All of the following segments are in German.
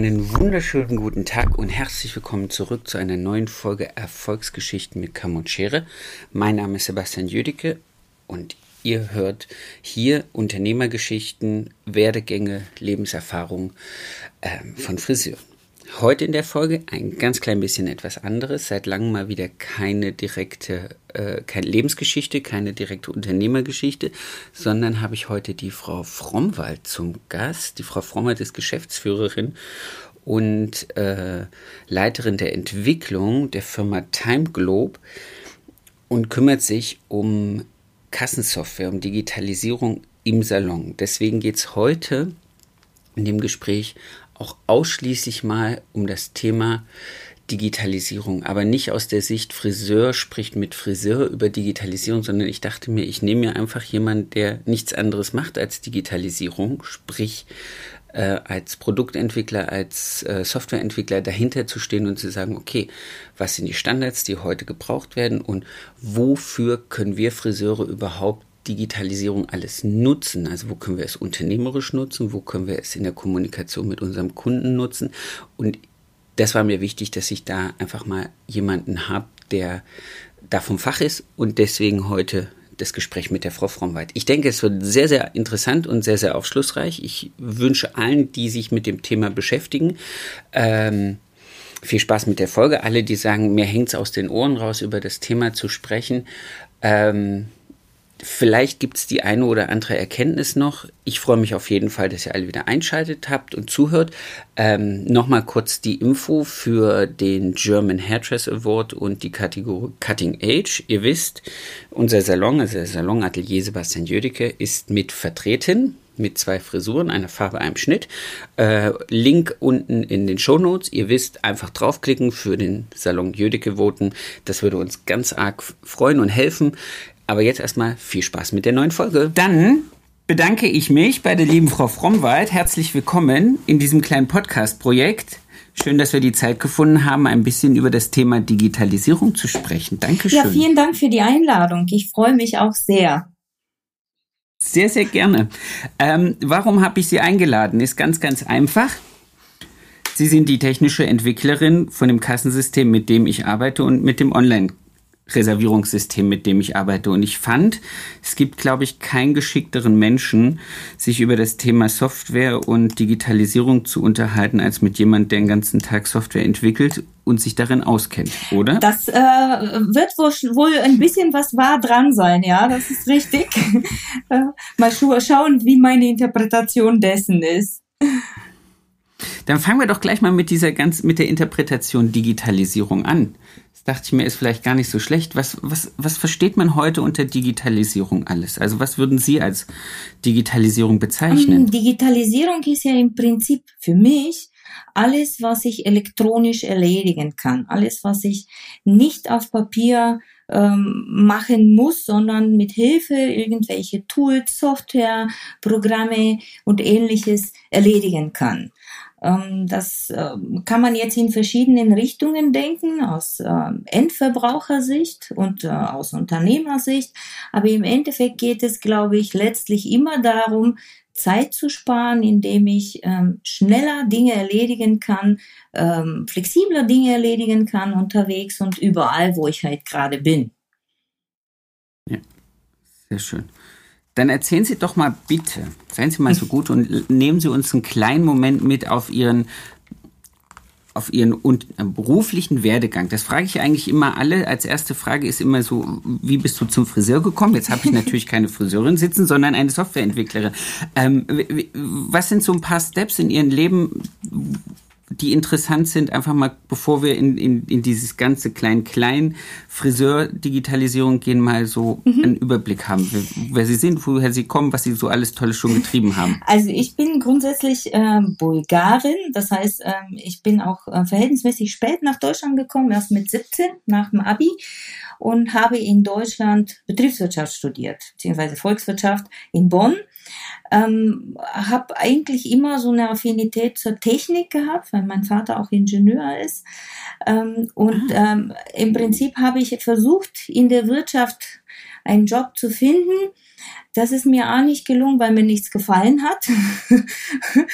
Einen wunderschönen guten Tag und herzlich willkommen zurück zu einer neuen Folge Erfolgsgeschichten mit Kamm und Schere. Mein Name ist Sebastian Jüdicke und ihr hört hier Unternehmergeschichten, Werdegänge, Lebenserfahrung äh, von Friseuren. Heute in der Folge ein ganz klein bisschen etwas anderes. Seit langem mal wieder keine direkte, äh, keine Lebensgeschichte, keine direkte Unternehmergeschichte, sondern habe ich heute die Frau Frommwald zum Gast. Die Frau Frommwald ist Geschäftsführerin und äh, Leiterin der Entwicklung der Firma Time Globe und kümmert sich um Kassensoftware, um Digitalisierung im Salon. Deswegen geht es heute in dem Gespräch auch ausschließlich mal um das Thema Digitalisierung, aber nicht aus der Sicht Friseur spricht mit Friseur über Digitalisierung, sondern ich dachte mir, ich nehme mir einfach jemanden, der nichts anderes macht als Digitalisierung, sprich äh, als Produktentwickler, als äh, Softwareentwickler dahinter zu stehen und zu sagen, okay, was sind die Standards, die heute gebraucht werden und wofür können wir Friseure überhaupt Digitalisierung alles nutzen? Also wo können wir es unternehmerisch nutzen? Wo können wir es in der Kommunikation mit unserem Kunden nutzen? Und das war mir wichtig, dass ich da einfach mal jemanden habe, der da vom Fach ist und deswegen heute das Gespräch mit der Frau Frommweit. Ich denke, es wird sehr, sehr interessant und sehr, sehr aufschlussreich. Ich wünsche allen, die sich mit dem Thema beschäftigen, ähm, viel Spaß mit der Folge. Alle, die sagen, mir hängt es aus den Ohren raus, über das Thema zu sprechen. Ähm, Vielleicht gibt es die eine oder andere Erkenntnis noch. Ich freue mich auf jeden Fall, dass ihr alle wieder einschaltet habt und zuhört. Ähm, Nochmal kurz die Info für den German Hairdress Award und die Kategorie Cutting Age. Ihr wisst, unser Salon, also der Salon Atelier Sebastian Jödecke, ist mit vertreten mit zwei Frisuren, einer Farbe, einem Schnitt. Äh, Link unten in den Show Notes. Ihr wisst, einfach draufklicken für den Salon Jödecke voten. Das würde uns ganz arg freuen und helfen. Aber jetzt erstmal viel Spaß mit der neuen Folge. Dann bedanke ich mich bei der lieben Frau Frommwald. Herzlich willkommen in diesem kleinen Podcast-Projekt. Schön, dass wir die Zeit gefunden haben, ein bisschen über das Thema Digitalisierung zu sprechen. Dankeschön. Ja, vielen Dank für die Einladung. Ich freue mich auch sehr. Sehr, sehr gerne. Ähm, warum habe ich Sie eingeladen? Ist ganz, ganz einfach. Sie sind die technische Entwicklerin von dem Kassensystem, mit dem ich arbeite und mit dem Online Reservierungssystem, mit dem ich arbeite. Und ich fand, es gibt, glaube ich, keinen geschickteren Menschen, sich über das Thema Software und Digitalisierung zu unterhalten, als mit jemand, der den ganzen Tag Software entwickelt und sich darin auskennt, oder? Das äh, wird wohl, wohl ein bisschen was wahr dran sein, ja, das ist richtig. Äh, mal schauen, wie meine Interpretation dessen ist. Dann fangen wir doch gleich mal mit dieser ganz, mit der Interpretation Digitalisierung an. Dachte ich mir, ist vielleicht gar nicht so schlecht. Was, was, was versteht man heute unter Digitalisierung alles? Also was würden Sie als Digitalisierung bezeichnen? Ähm, Digitalisierung ist ja im Prinzip für mich alles, was ich elektronisch erledigen kann. Alles, was ich nicht auf Papier ähm, machen muss, sondern mit Hilfe irgendwelche Tools, Software, Programme und ähnliches erledigen kann. Ähm, das ähm, kann man jetzt in verschiedenen Richtungen denken, aus ähm, Endverbrauchersicht und äh, aus Unternehmersicht. Aber im Endeffekt geht es, glaube ich, letztlich immer darum, Zeit zu sparen, indem ich schneller Dinge erledigen kann, flexibler Dinge erledigen kann unterwegs und überall, wo ich halt gerade bin. Ja, sehr schön. Dann erzählen Sie doch mal bitte, seien Sie mal so gut und nehmen Sie uns einen kleinen Moment mit auf Ihren auf ihren äh, beruflichen Werdegang. Das frage ich eigentlich immer alle. Als erste Frage ist immer so, wie bist du zum Friseur gekommen? Jetzt habe ich natürlich keine Friseurin sitzen, sondern eine Softwareentwicklerin. Ähm, was sind so ein paar Steps in Ihrem Leben, die interessant sind, einfach mal, bevor wir in, in, in dieses ganze klein-klein Friseur-Digitalisierung gehen, mal so mhm. einen Überblick haben, wer, wer Sie sind, woher Sie kommen, was Sie so alles Tolles schon getrieben haben? Also ich bin grundsätzlich äh, Bulgarin, das heißt, äh, ich bin auch äh, verhältnismäßig spät nach Deutschland gekommen, erst mit 17 nach dem Abi und habe in Deutschland Betriebswirtschaft studiert, beziehungsweise Volkswirtschaft in Bonn. Ähm, habe eigentlich immer so eine Affinität zur Technik gehabt, weil mein Vater auch Ingenieur ist. Ähm, und ah. ähm, im Prinzip habe ich versucht, in der Wirtschaft einen Job zu finden, das ist mir A nicht gelungen, weil mir nichts gefallen hat.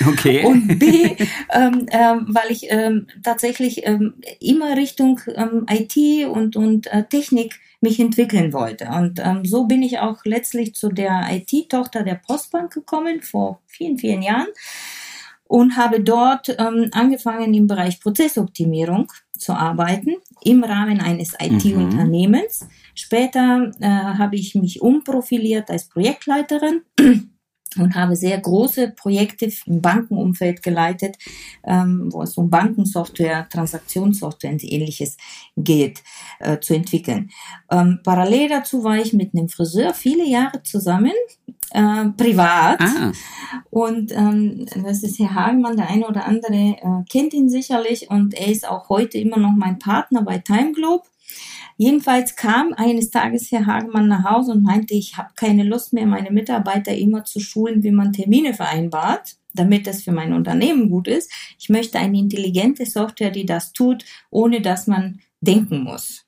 Okay. Und B, ähm, ähm, weil ich ähm, tatsächlich ähm, immer Richtung ähm, IT und, und äh, Technik mich entwickeln wollte. Und ähm, so bin ich auch letztlich zu der IT-Tochter der Postbank gekommen, vor vielen, vielen Jahren. Und habe dort ähm, angefangen im Bereich Prozessoptimierung zu arbeiten im Rahmen eines IT-Unternehmens. Mhm. Später äh, habe ich mich umprofiliert als Projektleiterin und habe sehr große Projekte im Bankenumfeld geleitet, ähm, wo es um Bankensoftware, Transaktionssoftware und ähnliches geht, äh, zu entwickeln. Ähm, parallel dazu war ich mit einem Friseur viele Jahre zusammen, äh, privat. Ah. Und ähm, das ist Herr Hagemann, der eine oder andere äh, kennt ihn sicherlich und er ist auch heute immer noch mein Partner bei Time Globe. Jedenfalls kam eines Tages Herr Hagemann nach Hause und meinte, ich habe keine Lust mehr, meine Mitarbeiter immer zu schulen, wie man Termine vereinbart, damit das für mein Unternehmen gut ist. Ich möchte eine intelligente Software, die das tut, ohne dass man denken muss.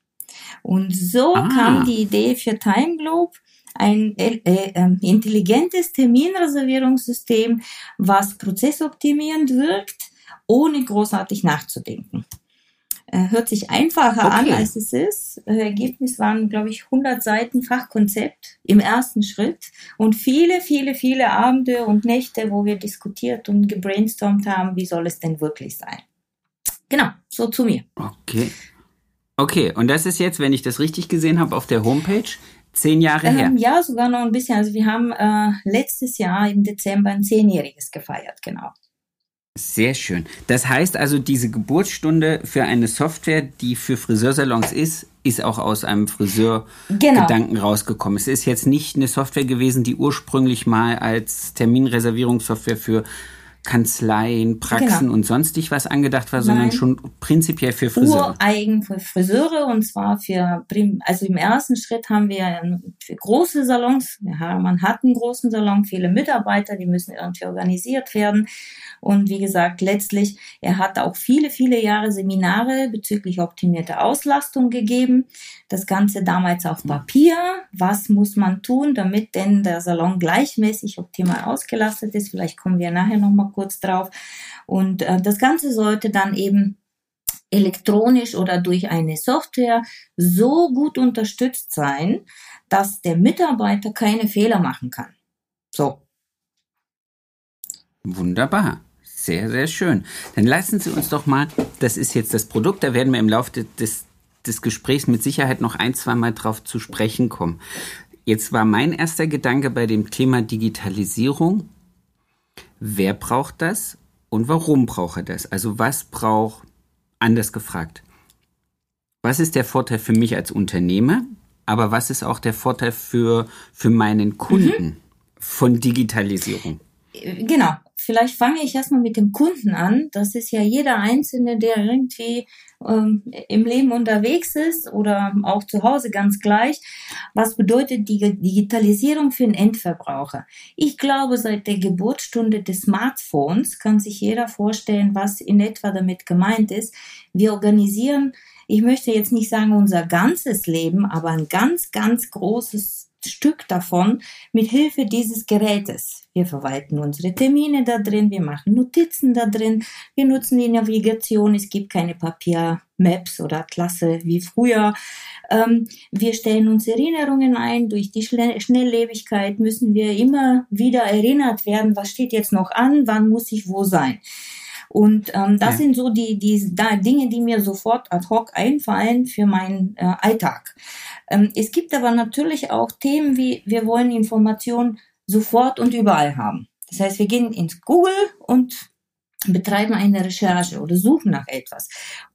Und so ah. kam die Idee für Time Globe, ein äh, äh, intelligentes Terminreservierungssystem, was prozessoptimierend wirkt, ohne großartig nachzudenken. Äh, hört sich einfacher okay. an, als es ist. Äh, Ergebnis waren, glaube ich, 100 Seiten Fachkonzept im ersten Schritt und viele, viele, viele Abende und Nächte, wo wir diskutiert und gebrainstormt haben, wie soll es denn wirklich sein. Genau, so zu mir. Okay. Okay, und das ist jetzt, wenn ich das richtig gesehen habe, auf der Homepage zehn Jahre ähm, her. Ja, sogar noch ein bisschen. Also wir haben äh, letztes Jahr im Dezember ein zehnjähriges gefeiert, genau. Sehr schön. Das heißt also, diese Geburtsstunde für eine Software, die für Friseursalons ist, ist auch aus einem Friseurgedanken genau. rausgekommen. Es ist jetzt nicht eine Software gewesen, die ursprünglich mal als Terminreservierungssoftware für Kanzleien, Praxen genau. und sonstig was angedacht war, sondern Nein. schon prinzipiell für Friseure. Ureigen für Friseure und zwar für, also im ersten Schritt haben wir für große Salons, ja, man hat einen großen Salon, viele Mitarbeiter, die müssen irgendwie organisiert werden. Und wie gesagt, letztlich, er hat auch viele, viele Jahre Seminare bezüglich optimierter Auslastung gegeben. Das Ganze damals auf Papier. Was muss man tun, damit denn der Salon gleichmäßig optimal ausgelastet ist? Vielleicht kommen wir nachher nochmal kurz drauf. Und äh, das Ganze sollte dann eben elektronisch oder durch eine Software so gut unterstützt sein, dass der Mitarbeiter keine Fehler machen kann. So. Wunderbar. Sehr, sehr schön. Dann lassen Sie uns doch mal, das ist jetzt das Produkt, da werden wir im Laufe des, des Gesprächs mit Sicherheit noch ein, zwei Mal drauf zu sprechen kommen. Jetzt war mein erster Gedanke bei dem Thema Digitalisierung. Wer braucht das und warum braucht er das? Also was braucht, anders gefragt, was ist der Vorteil für mich als Unternehmer, aber was ist auch der Vorteil für, für meinen Kunden mhm. von Digitalisierung? Genau, vielleicht fange ich erstmal mit dem Kunden an. Das ist ja jeder Einzelne, der irgendwie ähm, im Leben unterwegs ist oder auch zu Hause ganz gleich. Was bedeutet die Digitalisierung für den Endverbraucher? Ich glaube, seit der Geburtsstunde des Smartphones kann sich jeder vorstellen, was in etwa damit gemeint ist. Wir organisieren, ich möchte jetzt nicht sagen unser ganzes Leben, aber ein ganz, ganz großes Stück davon mit Hilfe dieses Gerätes. Wir verwalten unsere Termine da drin, wir machen Notizen da drin, wir nutzen die Navigation, es gibt keine Papiermaps oder Atlasse wie früher. Ähm, wir stellen uns Erinnerungen ein, durch die Schnelllebigkeit müssen wir immer wieder erinnert werden, was steht jetzt noch an, wann muss ich wo sein. Und ähm, das ja. sind so die, die da Dinge, die mir sofort ad hoc einfallen für meinen äh, Alltag. Ähm, es gibt aber natürlich auch Themen wie, wir wollen Informationen sofort und überall haben. Das heißt, wir gehen ins Google und betreiben eine Recherche oder suchen nach etwas.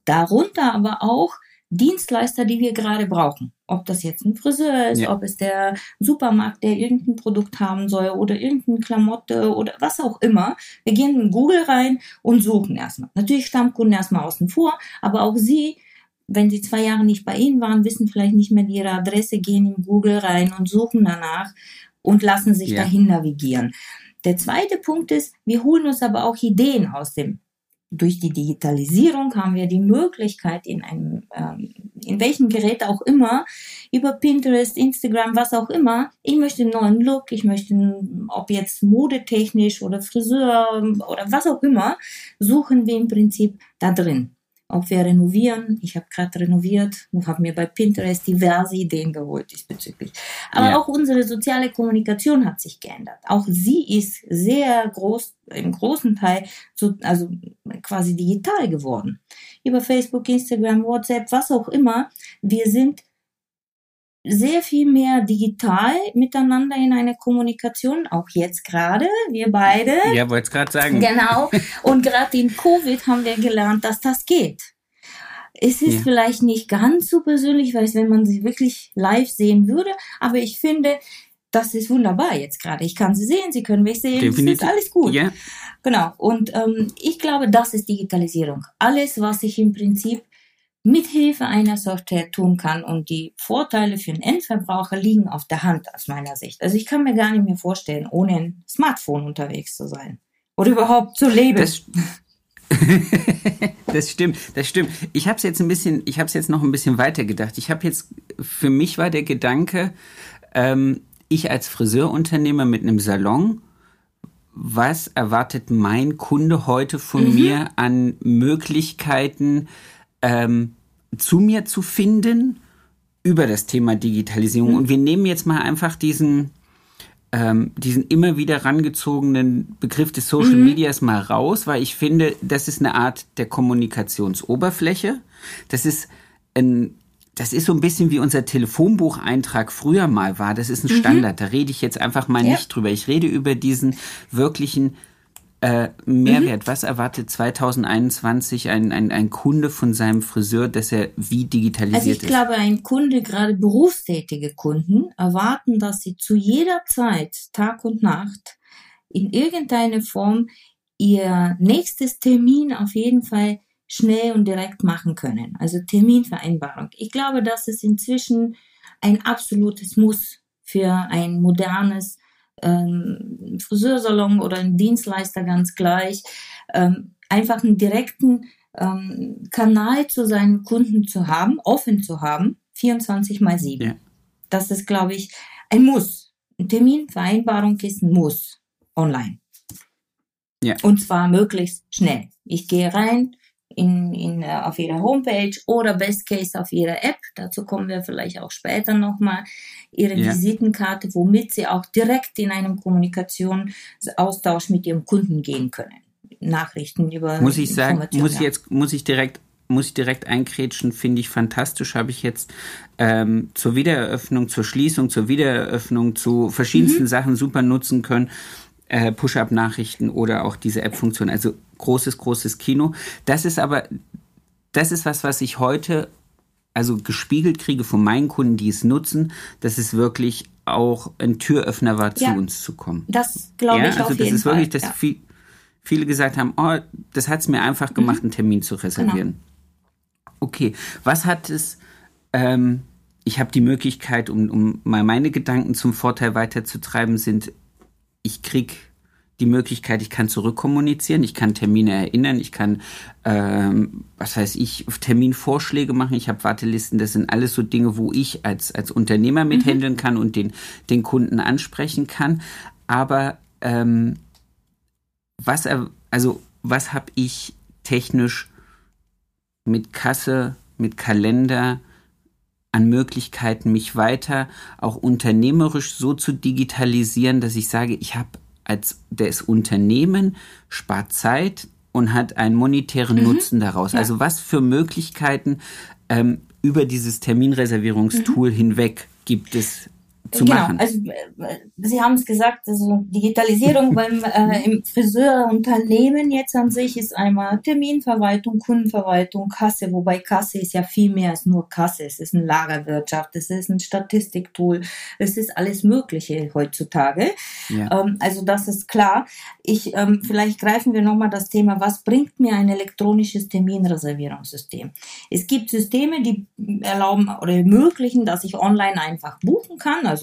Darunter aber auch Dienstleister, die wir gerade brauchen. Ob das jetzt ein Friseur ist, ja. ob es der Supermarkt, der irgendein Produkt haben soll oder irgendeine Klamotte oder was auch immer. Wir gehen in Google rein und suchen erstmal. Natürlich Stammkunden erstmal außen vor, aber auch Sie, wenn Sie zwei Jahre nicht bei Ihnen waren, wissen vielleicht nicht mehr Ihre Adresse, gehen in Google rein und suchen danach und lassen sich ja. dahin navigieren. Der zweite Punkt ist, wir holen uns aber auch Ideen aus dem durch die Digitalisierung haben wir die Möglichkeit, in einem, ähm, in welchem Gerät auch immer, über Pinterest, Instagram, was auch immer, ich möchte einen neuen Look, ich möchte, ob jetzt modetechnisch oder Friseur oder was auch immer, suchen wir im Prinzip da drin ob wir renovieren. Ich habe gerade renoviert und habe mir bei Pinterest diverse Ideen geholt diesbezüglich. Aber ja. auch unsere soziale Kommunikation hat sich geändert. Auch sie ist sehr groß, im großen Teil, so, also quasi digital geworden. Über Facebook, Instagram, WhatsApp, was auch immer. Wir sind sehr viel mehr digital miteinander in einer Kommunikation, auch jetzt gerade, wir beide. Ja, wollte es gerade sagen. Genau. Und gerade in Covid haben wir gelernt, dass das geht. Es ist ja. vielleicht nicht ganz so persönlich, weil wenn man sie wirklich live sehen würde, aber ich finde, das ist wunderbar jetzt gerade. Ich kann sie sehen, sie können mich sehen, Definitiv. ist alles gut. Ja. Genau. Und ähm, ich glaube, das ist Digitalisierung. Alles, was ich im Prinzip mithilfe einer Software tun kann. Und die Vorteile für den Endverbraucher liegen auf der Hand aus meiner Sicht. Also ich kann mir gar nicht mehr vorstellen, ohne ein Smartphone unterwegs zu sein. Oder überhaupt zu leben. Das, das stimmt, das stimmt. Ich habe es jetzt ein bisschen, ich habe es jetzt noch ein bisschen weiter gedacht. Ich habe jetzt, für mich war der Gedanke, ähm, ich als Friseurunternehmer mit einem Salon, was erwartet mein Kunde heute von mhm. mir an Möglichkeiten, ähm, zu mir zu finden über das Thema Digitalisierung. Mhm. Und wir nehmen jetzt mal einfach diesen, ähm, diesen immer wieder rangezogenen Begriff des Social mhm. Medias mal raus, weil ich finde, das ist eine Art der Kommunikationsoberfläche. Das ist ein das ist so ein bisschen wie unser Telefonbucheintrag früher mal war. Das ist ein mhm. Standard. Da rede ich jetzt einfach mal ja. nicht drüber. Ich rede über diesen wirklichen äh, Mehrwert. Mhm. Was erwartet 2021 ein, ein, ein Kunde von seinem Friseur, dass er wie digitalisiert ist? Also ich ist? glaube, ein Kunde, gerade berufstätige Kunden, erwarten, dass sie zu jeder Zeit, Tag und Nacht, in irgendeiner Form ihr nächstes Termin auf jeden Fall schnell und direkt machen können. Also Terminvereinbarung. Ich glaube, das ist inzwischen ein absolutes Muss für ein modernes ähm, Friseursalon oder ein Dienstleister ganz gleich, ähm, einfach einen direkten ähm, Kanal zu seinen Kunden zu haben, offen zu haben, 24 mal 7. Ja. Das ist, glaube ich, ein Muss. Ein Terminvereinbarung ist ein Muss online. Ja. Und zwar möglichst schnell. Ich gehe rein, in, in, äh, auf ihrer Homepage oder Best Case auf ihrer App. Dazu kommen wir vielleicht auch später nochmal. Ihre ja. Visitenkarte, womit sie auch direkt in einem Kommunikationsaustausch mit ihrem Kunden gehen können. Nachrichten über muss ich sagen muss ich jetzt muss ich direkt muss ich direkt einkrätschen, finde ich fantastisch. Habe ich jetzt ähm, zur Wiedereröffnung, zur Schließung, zur Wiedereröffnung, zu verschiedensten mhm. Sachen super nutzen können äh, Push-up-Nachrichten oder auch diese App-Funktion. Also großes, großes Kino. Das ist aber, das ist was, was ich heute also gespiegelt kriege von meinen Kunden, die es nutzen, dass es wirklich auch ein Türöffner war, ja, zu uns zu kommen. Das glaube ja, ich also auf das ist wirklich, dass ja. viel, viele gesagt haben, oh, das hat es mir einfach mhm. gemacht, mhm. einen Termin zu reservieren. Genau. Okay, was hat es? Ähm, ich habe die Möglichkeit, um, um mal meine Gedanken zum Vorteil weiterzutreiben, sind ich krieg die Möglichkeit, ich kann zurückkommunizieren, ich kann Termine erinnern, ich kann, ähm, was weiß ich, Terminvorschläge machen, ich habe Wartelisten, das sind alles so Dinge, wo ich als, als Unternehmer mithändeln mhm. kann und den, den Kunden ansprechen kann. Aber ähm, was, also was habe ich technisch mit Kasse, mit Kalender, an Möglichkeiten, mich weiter auch unternehmerisch so zu digitalisieren, dass ich sage, ich habe als das Unternehmen spart Zeit und hat einen monetären mhm. Nutzen daraus. Ja. Also was für Möglichkeiten ähm, über dieses Terminreservierungstool mhm. hinweg gibt es zu genau, machen. also äh, Sie haben es gesagt, also Digitalisierung beim äh, im Friseurunternehmen jetzt an sich ist einmal Terminverwaltung, Kundenverwaltung, Kasse, wobei Kasse ist ja viel mehr als nur Kasse. Es ist eine Lagerwirtschaft, es ist ein Statistiktool, es ist alles Mögliche heutzutage. Ja. Ähm, also das ist klar. Ich ähm, vielleicht greifen wir nochmal das Thema, was bringt mir ein elektronisches Terminreservierungssystem? Es gibt Systeme, die erlauben oder ermöglichen, dass ich online einfach buchen kann, also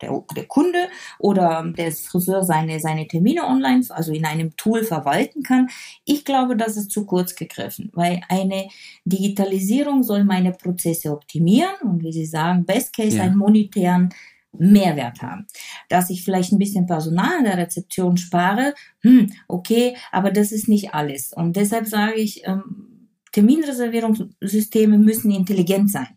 der, der Kunde oder der Friseur seine, seine Termine online, also in einem Tool verwalten kann. Ich glaube, das ist zu kurz gegriffen, weil eine Digitalisierung soll meine Prozesse optimieren und wie Sie sagen, Best Case Ja. einen monetären Mehrwert haben. Dass ich vielleicht ein bisschen Personal in der Rezeption spare, hm, okay, aber das ist nicht alles. Und deshalb sage ich, ähm, Terminreservierungssysteme müssen intelligent sein.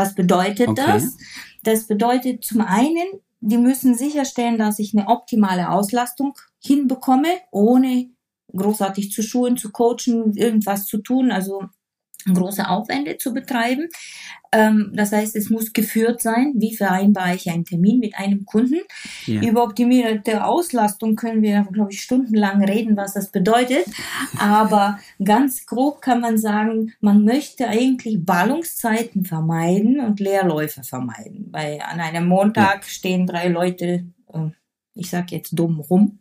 Was bedeutet Okay. das? Das bedeutet zum einen, die müssen sicherstellen, dass ich eine optimale Auslastung hinbekomme, ohne großartig zu schulen, zu coachen, irgendwas zu tun, also große Aufwände zu betreiben. Ähm, das heißt, es muss geführt sein. Wie vereinbare ich einen Termin mit einem Kunden? Ja. Über optimierte Auslastung können wir, glaube ich, stundenlang reden, was das bedeutet. Aber ganz grob kann man sagen, man möchte eigentlich Ballungszeiten vermeiden und Leerläufe vermeiden. Weil an einem Montag stehen drei Leute, äh, ich sag jetzt dumm rum,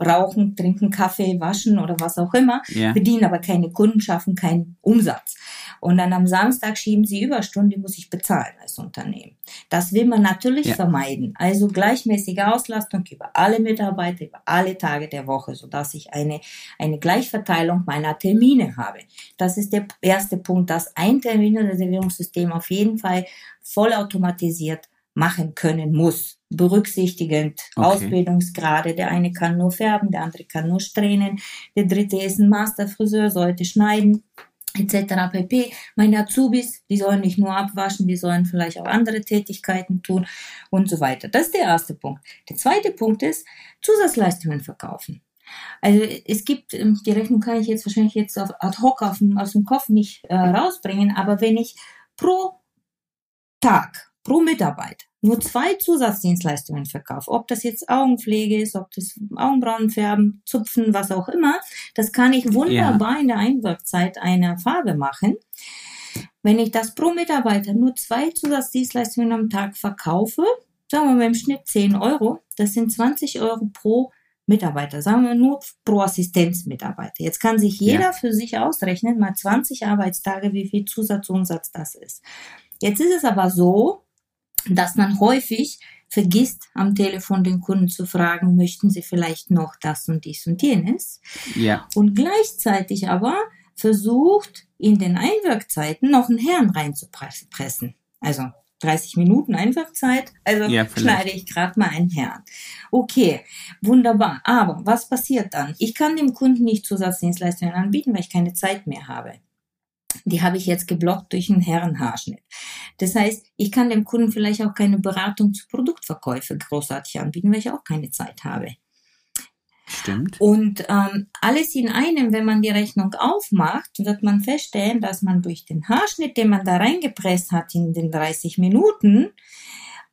rauchen, trinken Kaffee, waschen oder was auch immer, Ja. bedienen aber keine Kunden, schaffen keinen Umsatz. Und dann am Samstag schieben sie Überstunden, die muss ich bezahlen als Unternehmen. Das will man natürlich Ja. vermeiden. Also gleichmäßige Auslastung über alle Mitarbeiter, über alle Tage der Woche, sodass ich eine, eine Gleichverteilung meiner Termine habe. Das ist der erste Punkt, dass ein Terminreservierungssystem auf jeden Fall vollautomatisiert machen können muss, berücksichtigend Okay. Ausbildungsgrade. Der eine kann nur färben, der andere kann nur strähnen, der dritte ist ein Masterfriseur, sollte schneiden etc. pp. Meine Azubis, die sollen nicht nur abwaschen, die sollen vielleicht auch andere Tätigkeiten tun und so weiter. Das ist der erste Punkt. Der zweite Punkt ist Zusatzleistungen verkaufen. Also es gibt, ähm, die Rechnung kann ich jetzt wahrscheinlich jetzt auf ad hoc auf aus dem Kopf nicht äh, rausbringen, aber wenn ich pro Tag, pro Mitarbeiter nur zwei Zusatzdienstleistungen verkaufe, ob das jetzt Augenpflege ist, ob das Augenbrauen färben, zupfen, was auch immer, das kann ich wunderbar in der Einwirkzeit einer Farbe machen. Wenn ich das pro Mitarbeiter nur zwei Zusatzdienstleistungen am Tag verkaufe, sagen wir mal im Schnitt 10 Euro, das sind 20 Euro pro Mitarbeiter, sagen wir nur pro Assistenzmitarbeiter. Jetzt kann sich jeder Ja. für sich ausrechnen, mal 20 Arbeitstage, wie viel Zusatzumsatz das ist. Jetzt ist es aber so, dass man häufig vergisst, am Telefon den Kunden zu fragen, möchten Sie vielleicht noch das und dies und jenes? Ja. Und gleichzeitig aber versucht, in den Einwirkzeiten noch einen Herrn reinzupressen. Also 30 Minuten Einwirkzeit, also Ja, schneide ich gerade mal einen Herrn. Okay, wunderbar. Aber was passiert dann? Ich kann dem Kunden nicht Zusatzdienstleistungen anbieten, weil ich keine Zeit mehr habe. Die habe ich jetzt geblockt durch einen Herrenhaarschnitt. Das heißt, ich kann dem Kunden vielleicht auch keine Beratung zu Produktverkäufe großartig anbieten, weil ich auch keine Zeit habe. Stimmt. Und ähm, alles in einem, wenn man die Rechnung aufmacht, wird man feststellen, dass man durch den Haarschnitt, den man da reingepresst hat in den 30 Minuten,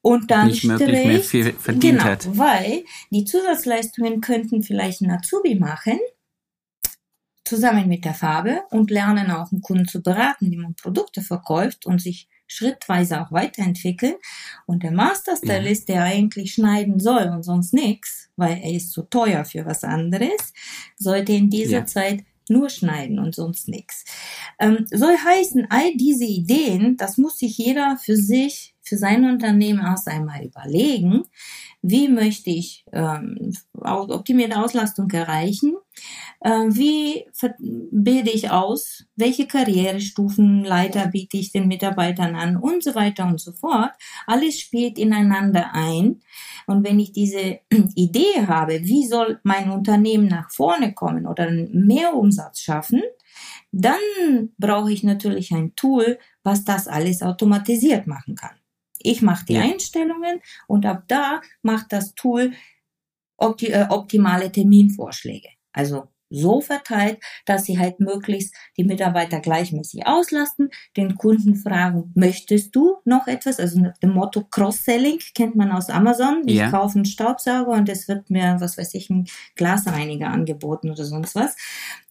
und dann Nicht mehr Strich, viel verdient genau, hat. weil die Zusatzleistungen könnten vielleicht ein Azubi machen, zusammen mit der Farbe und lernen auch einen Kunden zu beraten, wie man Produkte verkauft und sich schrittweise auch weiterentwickeln. Und der Masterstylist, der eigentlich schneiden soll und sonst nichts, weil er ist zu teuer für was anderes, sollte in dieser Ja. Zeit nur schneiden und sonst nichts. Ähm, soll heißen, all diese Ideen, das muss sich jeder für sich, für sein Unternehmen erst einmal überlegen. Wie möchte ich ähm, optimierte Auslastung erreichen? Äh, wie bilde ich aus? Welche Karrierestufenleiter biete ich den Mitarbeitern an? Und so weiter und so fort. Alles spielt ineinander ein. Und wenn ich diese Idee habe, wie soll mein Unternehmen nach vorne kommen oder einen Mehrumsatz schaffen, dann brauche ich natürlich ein Tool, was das alles automatisiert machen kann. Ich mache die Ja. Einstellungen und ab da macht das Tool opti äh, optimale Terminvorschläge. Also so verteilt, dass sie halt möglichst die Mitarbeiter gleichmäßig auslasten, den Kunden fragen, möchtest du noch etwas? Also nach dem Motto Cross-Selling kennt man aus Amazon. Ich ja. kaufe einen Staubsauger und es wird mir, was weiß ich, ein Glasreiniger angeboten oder sonst was.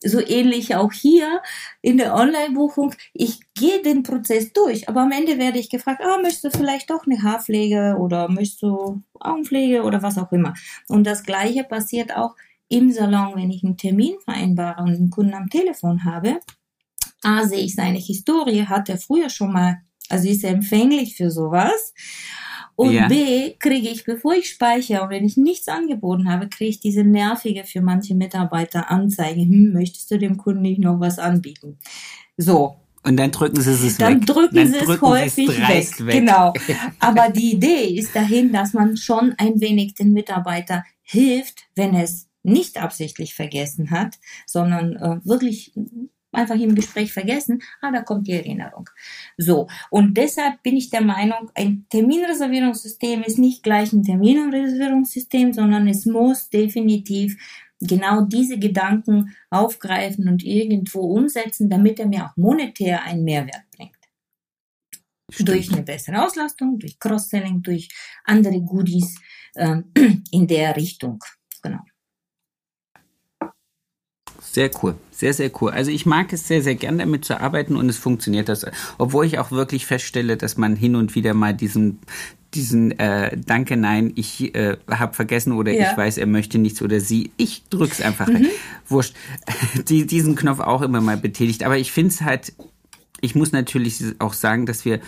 So ähnlich auch hier in der Online-Buchung. Ich gehe den Prozess durch, aber am Ende werde ich gefragt, ah, möchtest du vielleicht doch eine Haarpflege oder möchtest du Augenpflege oder was auch immer. Und das Gleiche passiert auch im Salon, wenn ich einen Termin vereinbare und einen Kunden am Telefon habe, A, sehe ich seine Historie, hat er früher schon mal, also ist er empfänglich für sowas. Und ja. B, kriege ich, bevor ich speichere und wenn ich nichts angeboten habe, kriege ich diese nervige für manche Mitarbeiter Anzeige, hm, möchtest du dem Kunden nicht noch was anbieten? So, und dann drücken sie es dann weg. Drücken dann sie drücken es häufig weg. weg. Genau. Aber die Idee ist dahin, dass man schon ein wenig den Mitarbeiter hilft, wenn es nicht absichtlich vergessen hat, sondern äh, wirklich einfach im Gespräch vergessen, ah, da kommt die Erinnerung. So. Und deshalb bin ich der Meinung, ein Terminreservierungssystem ist nicht gleich ein Terminreservierungssystem, sondern es muss definitiv genau diese Gedanken aufgreifen und irgendwo umsetzen, damit er mir auch monetär einen Mehrwert bringt. Stimmt. Durch eine bessere Auslastung, durch Cross-Selling, durch andere Goodies ähm, in der Richtung. Genau. Sehr cool, sehr, sehr cool. Also ich mag es sehr, sehr gern damit zu arbeiten und es funktioniert das. Obwohl ich auch wirklich feststelle, dass man hin und wieder mal diesen, diesen äh, Danke, nein, ich äh, habe vergessen oder ja. ich weiß, er möchte nichts oder sie, ich drück's einfach. Mhm. Wurscht. Die, diesen Knopf auch immer mal betätigt. Aber ich finde es halt, ich muss natürlich auch sagen, dass wir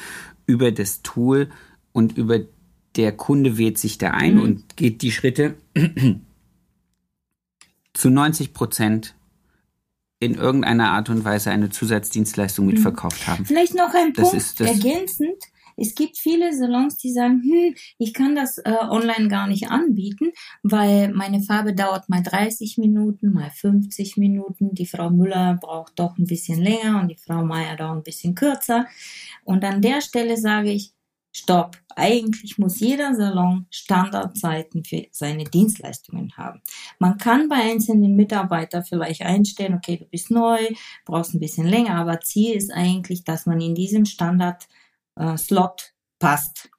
über das Tool und über der Kunde wählt sich da ein mhm. und geht die Schritte zu 90 Prozent in irgendeiner Art und Weise eine Zusatzdienstleistung mitverkauft haben. Vielleicht noch ein das Punkt ergänzend. Es gibt viele Salons, die sagen, hm, ich kann das äh, online gar nicht anbieten, weil meine Farbe dauert mal 30 Minuten, mal 50 Minuten. Die Frau Müller braucht doch ein bisschen länger und die Frau Meier dauert ein bisschen kürzer. Und an der Stelle sage ich, Stopp. Eigentlich muss jeder Salon Standardzeiten für seine Dienstleistungen haben. Man kann bei einzelnen Mitarbeitern vielleicht einstellen, okay, du bist neu, brauchst ein bisschen länger, aber Ziel ist eigentlich, dass man in diesem Standard-Slot äh, passt.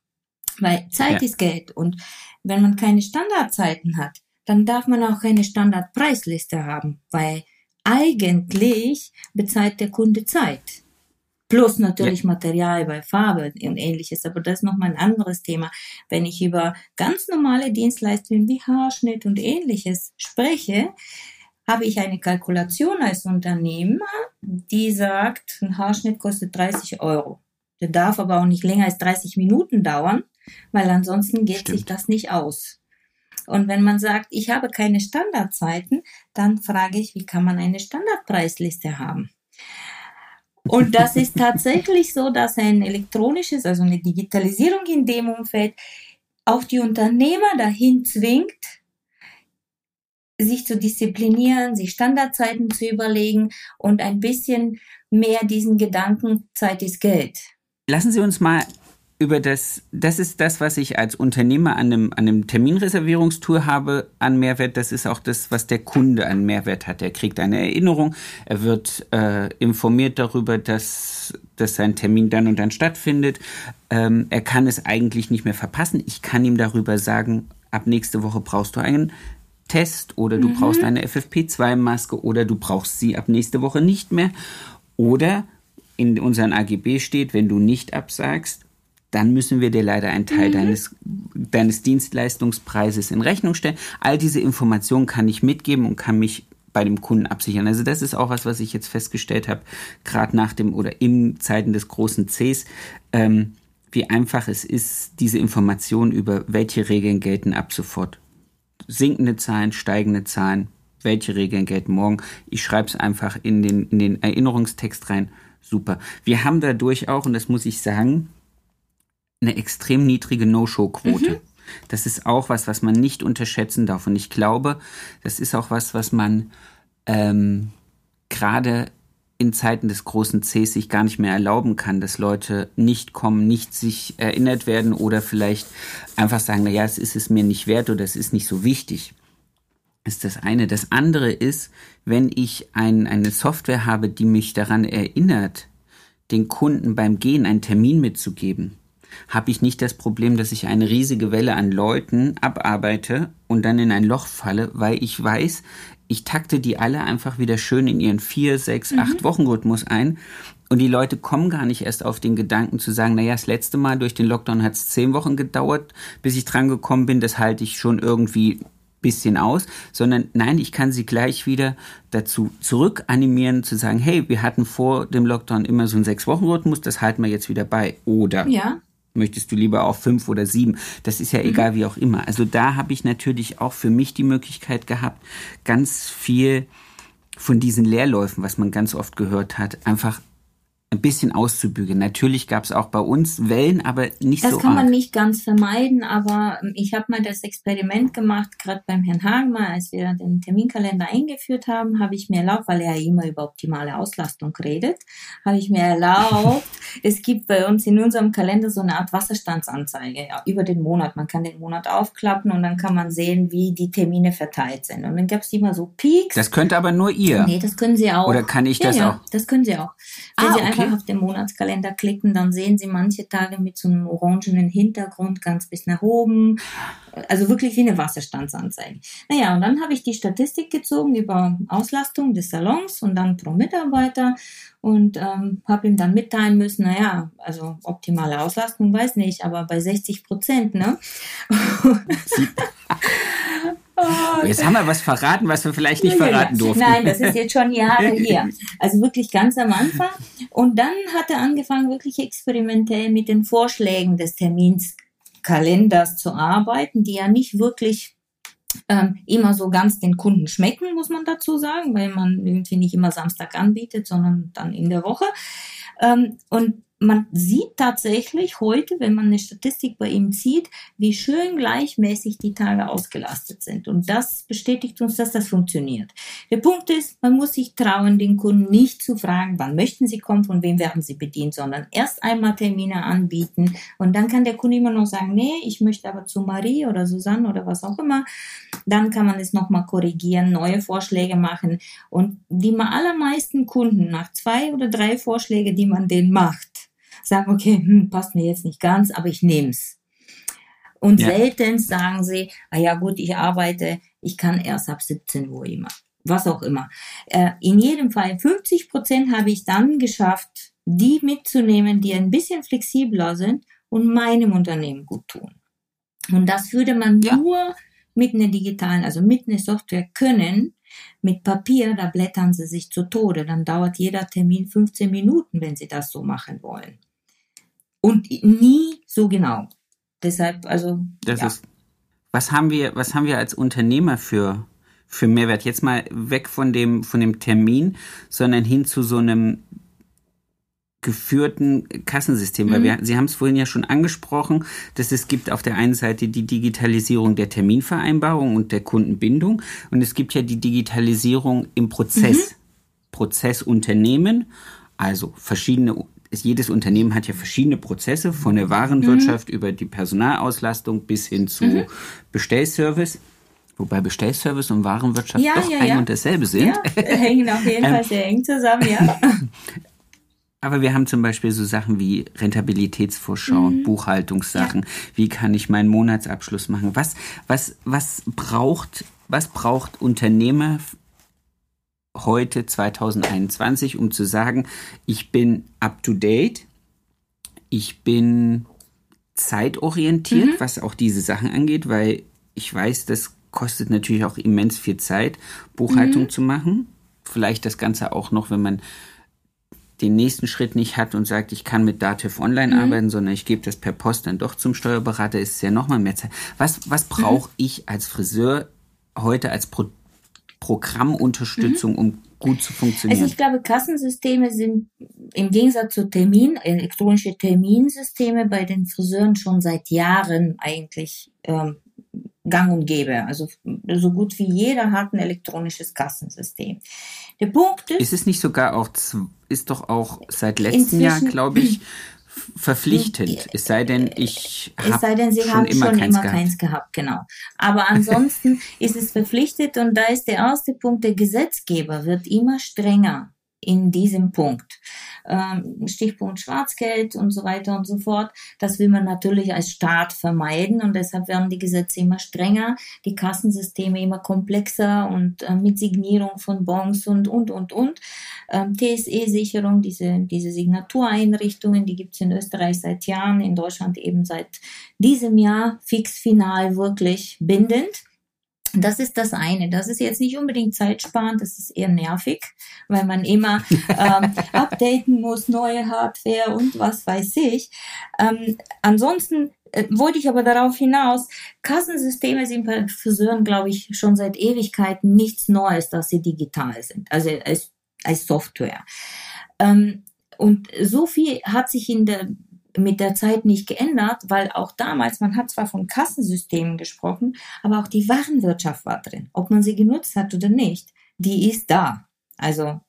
Weil Zeit ja. ist Geld und wenn man keine Standardzeiten hat, dann darf man auch keine Standardpreisliste haben, weil eigentlich bezahlt der Kunde Zeit. Plus natürlich ja. Material bei Farbe und ähnliches, aber das ist nochmal ein anderes Thema. Wenn ich über ganz normale Dienstleistungen wie Haarschnitt und ähnliches spreche, habe ich eine Kalkulation als Unternehmer, die sagt, ein Haarschnitt kostet 30 Euro. Der darf aber auch nicht länger als 30 Minuten dauern, weil ansonsten geht Stimmt. sich das nicht aus. Und wenn man sagt, ich habe keine Standardzeiten, dann frage ich, wie kann man eine Standardpreisliste haben? Und das ist tatsächlich so, dass ein elektronisches, also eine Digitalisierung in dem Umfeld auch die Unternehmer dahin zwingt, sich zu disziplinieren, sich Standardzeiten zu überlegen und ein bisschen mehr diesen Gedanken, Zeit ist Geld. Lassen Sie uns mal über das, das ist das, was ich als Unternehmer an einem, an einem Terminreservierungstour habe an Mehrwert. Das ist auch das, was der Kunde an Mehrwert hat. Er kriegt eine Erinnerung, er wird äh, informiert darüber, dass, dass sein Termin dann und dann stattfindet. Ähm, er kann es eigentlich nicht mehr verpassen. Ich kann ihm darüber sagen, ab nächste Woche brauchst du einen Test oder du mhm. brauchst eine FFP2-Maske oder du brauchst sie ab nächste Woche nicht mehr. Oder in unseren AGB steht, wenn du nicht absagst, dann müssen wir dir leider einen Teil mhm. deines, deines Dienstleistungspreises in Rechnung stellen. All diese Informationen kann ich mitgeben und kann mich bei dem Kunden absichern. Also das ist auch was, was ich jetzt festgestellt habe, gerade nach dem oder im Zeiten des großen Cs, ähm, wie einfach es ist, diese Informationen über welche Regeln gelten ab sofort. Sinkende Zahlen, steigende Zahlen, welche Regeln gelten morgen. Ich schreibe es einfach in den, in den Erinnerungstext rein. Super. Wir haben dadurch auch, und das muss ich sagen, eine extrem niedrige No-Show-Quote. Mhm. Das ist auch was, was man nicht unterschätzen darf. Und ich glaube, das ist auch was, was man ähm, gerade in Zeiten des großen Cs sich gar nicht mehr erlauben kann, dass Leute nicht kommen, nicht sich erinnert werden oder vielleicht einfach sagen, naja, es ist es mir nicht wert oder es ist nicht so wichtig. ist das eine. Das andere ist, wenn ich ein, eine Software habe, die mich daran erinnert, den Kunden beim Gehen einen Termin mitzugeben, habe ich nicht das Problem, dass ich eine riesige Welle an Leuten abarbeite und dann in ein Loch falle, weil ich weiß, ich takte die alle einfach wieder schön in ihren vier, sechs, mhm. acht Wochen Rhythmus ein. Und die Leute kommen gar nicht erst auf den Gedanken zu sagen, naja, das letzte Mal durch den Lockdown hat es zehn Wochen gedauert, bis ich dran gekommen bin, das halte ich schon irgendwie bisschen aus, sondern nein, ich kann sie gleich wieder dazu zurück animieren, zu sagen, hey, wir hatten vor dem Lockdown immer so einen Sechs-Wochen-Rhythmus, das halten wir jetzt wieder bei. Oder ja. Möchtest du lieber auf fünf oder sieben? Das ist ja mhm. egal, wie auch immer. Also da habe ich natürlich auch für mich die Möglichkeit gehabt, ganz viel von diesen Leerläufen, was man ganz oft gehört hat, einfach ein bisschen auszubügeln. Natürlich gab es auch bei uns Wellen, aber nicht das so Das kann arg. man nicht ganz vermeiden, aber ähm, ich habe mal das Experiment gemacht, gerade beim Herrn Hagemann, als wir den Terminkalender eingeführt haben, habe ich mir erlaubt, weil er ja immer über optimale Auslastung redet, habe ich mir erlaubt, es gibt bei uns in unserem Kalender so eine Art Wasserstandsanzeige ja, über den Monat. Man kann den Monat aufklappen und dann kann man sehen, wie die Termine verteilt sind. Und dann gab es immer so Peaks. Das könnte aber nur ihr. Nee, das können Sie auch. Oder kann ich ja, das ja, auch? Das können Sie auch. Wenn Ah, Sie okay einfach auf den Monatskalender klicken, dann sehen Sie manche Tage mit so einem orangenen Hintergrund ganz bis nach oben. Also wirklich wie eine Wasserstandsanzeige. Naja, und dann habe ich die Statistik gezogen über Auslastung des Salons und dann pro Mitarbeiter und ähm, habe ihm dann mitteilen müssen, naja, also optimale Auslastung weiß nicht, aber bei 60 Prozent, ne? Oh, jetzt haben wir was verraten, was wir vielleicht nicht verraten durften. Nein, das ist jetzt schon Jahre her. Also wirklich ganz am Anfang. Und dann hat er angefangen, wirklich experimentell mit den Vorschlägen des Terminskalenders zu arbeiten, die ja nicht wirklich ähm, immer so ganz den Kunden schmecken, muss man dazu sagen, weil man irgendwie nicht immer Samstag anbietet, sondern dann in der Woche. Ähm, und man sieht tatsächlich heute, wenn man eine Statistik bei ihm zieht, wie schön gleichmäßig die Tage ausgelastet sind. Und das bestätigt uns, dass das funktioniert. Der Punkt ist, man muss sich trauen, den Kunden nicht zu fragen, wann möchten sie kommen, von wem werden sie bedient, sondern erst einmal Termine anbieten. Und dann kann der Kunde immer noch sagen, nee, ich möchte aber zu Marie oder Susanne oder was auch immer. Dann kann man es nochmal korrigieren, neue Vorschläge machen. Und die allermeisten Kunden nach zwei oder drei Vorschläge, die man denen macht, sagen, okay, hm, passt mir jetzt nicht ganz, aber ich nehme es. Und ja. selten sagen sie, ah ja gut, ich arbeite, ich kann erst ab 17 Uhr immer. Was auch immer. Äh, in jedem Fall 50 Prozent habe ich dann geschafft, die mitzunehmen, die ein bisschen flexibler sind und meinem Unternehmen gut tun. Und das würde man ja. nur mit einer digitalen, also mit einer Software können. Mit Papier, da blättern sie sich zu Tode. Dann dauert jeder Termin 15 Minuten, wenn sie das so machen wollen und nie so genau. Deshalb, also. Das ja. ist, was haben wir, was haben wir als Unternehmer für, für Mehrwert? Jetzt mal weg von dem, von dem Termin, sondern hin zu so einem geführten Kassensystem, weil mhm. wir, Sie haben es vorhin ja schon angesprochen, dass es gibt auf der einen Seite die Digitalisierung der Terminvereinbarung und der Kundenbindung und es gibt ja die Digitalisierung im Prozess, mhm. Prozessunternehmen, also verschiedene jedes Unternehmen hat ja verschiedene Prozesse, von der Warenwirtschaft mhm. über die Personalauslastung bis hin zu mhm. Bestellservice. Wobei Bestellservice und Warenwirtschaft ja, doch ja, ein ja. und dasselbe sind. Ja, hängen auf jeden Fall ähm, sehr eng zusammen, ja. Aber wir haben zum Beispiel so Sachen wie Rentabilitätsvorschau, mhm. Buchhaltungssachen. Wie kann ich meinen Monatsabschluss machen? Was, was, was braucht, was braucht Unternehmer heute 2021, um zu sagen, ich bin up to date, ich bin zeitorientiert, mhm. was auch diese Sachen angeht, weil ich weiß, das kostet natürlich auch immens viel Zeit, Buchhaltung mhm. zu machen. Vielleicht das Ganze auch noch, wenn man den nächsten Schritt nicht hat und sagt, ich kann mit Dativ online mhm. arbeiten, sondern ich gebe das per Post dann doch zum Steuerberater, ist es ja nochmal mehr Zeit. Was, was brauche mhm. ich als Friseur heute als Pro Programmunterstützung, mhm. um gut zu funktionieren? Also ich glaube, Kassensysteme sind im Gegensatz zu Termin, elektronische Terminsysteme bei den Friseuren schon seit Jahren eigentlich ähm, gang und gäbe. Also so gut wie jeder hat ein elektronisches Kassensystem. Der Punkt ist. Ist es nicht sogar auch, ist doch auch seit letztem Jahr, glaube ich, verpflichtend, es sei denn, ich habe Es sei denn, Sie schon haben immer, schon keins, immer gehabt. keins gehabt, genau. Aber ansonsten ist es verpflichtet und da ist der erste Punkt, der Gesetzgeber wird immer strenger in diesem Punkt. Ähm, Stichpunkt Schwarzgeld und so weiter und so fort. Das will man natürlich als Staat vermeiden und deshalb werden die Gesetze immer strenger, die Kassensysteme immer komplexer und äh, mit Signierung von Bonds und, und, und, und. Ähm, TSE-Sicherung, diese, diese Signatureinrichtungen, die gibt es in Österreich seit Jahren, in Deutschland eben seit diesem Jahr fix final wirklich bindend. Das ist das eine. Das ist jetzt nicht unbedingt zeitsparend, das ist eher nervig, weil man immer ähm, updaten muss, neue Hardware und was weiß ich. Ähm, ansonsten äh, wollte ich aber darauf hinaus, Kassensysteme sind bei Friseuren, glaube ich, schon seit Ewigkeiten nichts Neues, dass sie digital sind, also als, als Software. Ähm, und so viel hat sich in der mit der Zeit nicht geändert, weil auch damals, man hat zwar von Kassensystemen gesprochen, aber auch die Warenwirtschaft war drin. Ob man sie genutzt hat oder nicht, die ist da. Also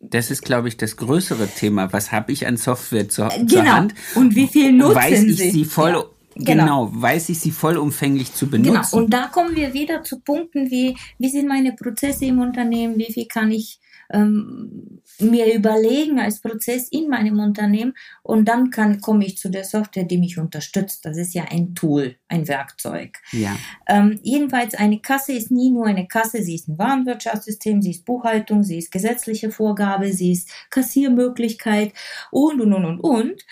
das ist, glaube ich, das größere Thema. Was habe ich an Software zur, genau. zur Hand? Und wie viel nutzen weiß ich sie? sie voll, Ja. Genau. weiß ich sie vollumfänglich zu benutzen. Genau. Und da kommen wir wieder zu Punkten wie, wie sind meine Prozesse im Unternehmen, wie viel kann ich ähm, mir überlegen als Prozess in meinem Unternehmen und dann kann, komme ich zu der Software, die mich unterstützt. Das ist ja ein Tool, ein Werkzeug. ja. Ähm, jedenfalls, eine Kasse ist nie nur eine Kasse, sie ist ein Warenwirtschaftssystem, sie ist Buchhaltung, sie ist gesetzliche Vorgabe, sie ist Kassiermöglichkeit und, und, und, und, und.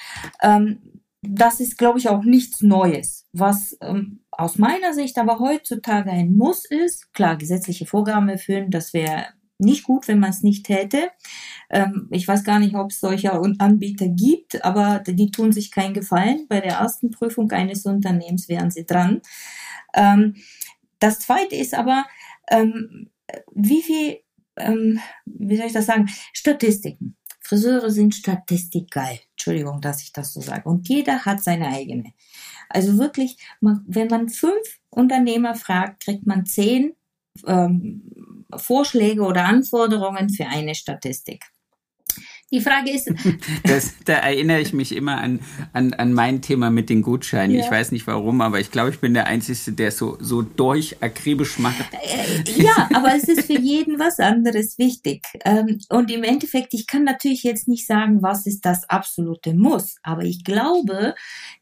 Ähm, das ist, glaube ich, auch nichts Neues. Was ähm, aus meiner Sicht aber heutzutage ein Muss ist, klar, gesetzliche Vorgaben erfüllen, das wäre nicht gut, wenn man es nicht täte. Ähm, ich weiß gar nicht, ob es solche Anbieter gibt, aber die tun sich keinen Gefallen. Bei der ersten Prüfung eines Unternehmens wären sie dran. Ähm, das zweite ist aber, ähm, wie viel, wie soll ich das sagen, Statistiken. Friseure sind statistikgeil. Entschuldigung, dass ich das so sage. Und jeder hat seine eigene. Also wirklich, wenn man fünf Unternehmer fragt, kriegt man zehn ähm, Vorschläge oder Anforderungen für eine Statistik. Die Frage ist, Das, da erinnere ich mich immer an, an, an mein Thema mit den Gutscheinen. Ja. Ich weiß nicht warum, aber ich glaube, ich bin der Einzige, der es so, so durch akribisch macht. Äh, ja, aber es ist für jeden was anderes wichtig. Ähm, und im Endeffekt, ich kann natürlich jetzt nicht sagen, was ist das absolute Muss, aber ich glaube,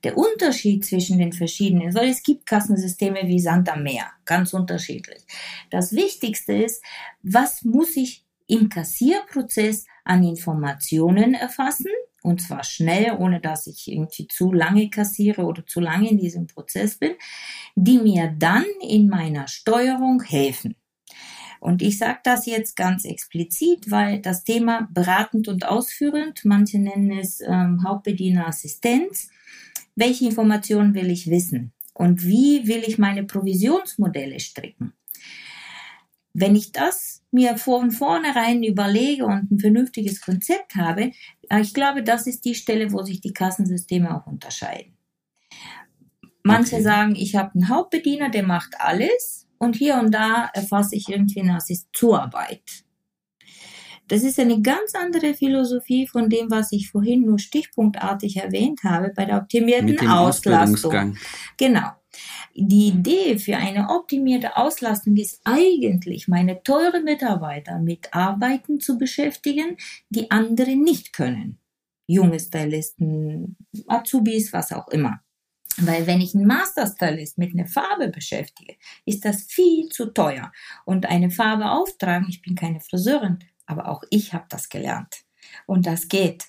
der Unterschied zwischen den verschiedenen, weil es gibt Kassensysteme wie Sand am Meer, ganz unterschiedlich. Das Wichtigste ist, was muss ich im Kassierprozess an Informationen erfassen? Und zwar schnell, ohne dass ich irgendwie zu lange kassiere oder zu lange in diesem Prozess bin, die mir dann in meiner Steuerung helfen. Und ich sage das jetzt ganz explizit, weil das Thema beratend und ausführend, manche nennen es ähm, Hauptbedienerassistenz. Welche Informationen will ich wissen? Und wie will ich meine Provisionsmodelle stricken? Wenn ich das mir von vornherein überlege und ein vernünftiges Konzept habe, äh, ich glaube, das ist die Stelle, wo sich die Kassensysteme auch unterscheiden. Manche Okay. sagen, ich habe einen Hauptbediener, der macht alles und hier und da erfasse ich irgendwie eine Assist-Zuarbeit. Das ist eine ganz andere Philosophie von dem, was ich vorhin nur stichpunktartig erwähnt habe bei der optimierten Auslastung. Genau. Die Idee für eine optimierte Auslastung ist eigentlich, meine teure Mitarbeiter mit Arbeiten zu beschäftigen, die andere nicht können. Junge Stylisten, Azubis, was auch immer. Weil wenn ich einen Masterstylist mit einer Farbe beschäftige, ist das viel zu teuer. Und eine Farbe auftragen, ich bin keine Friseurin, aber auch ich habe das gelernt. Und das geht.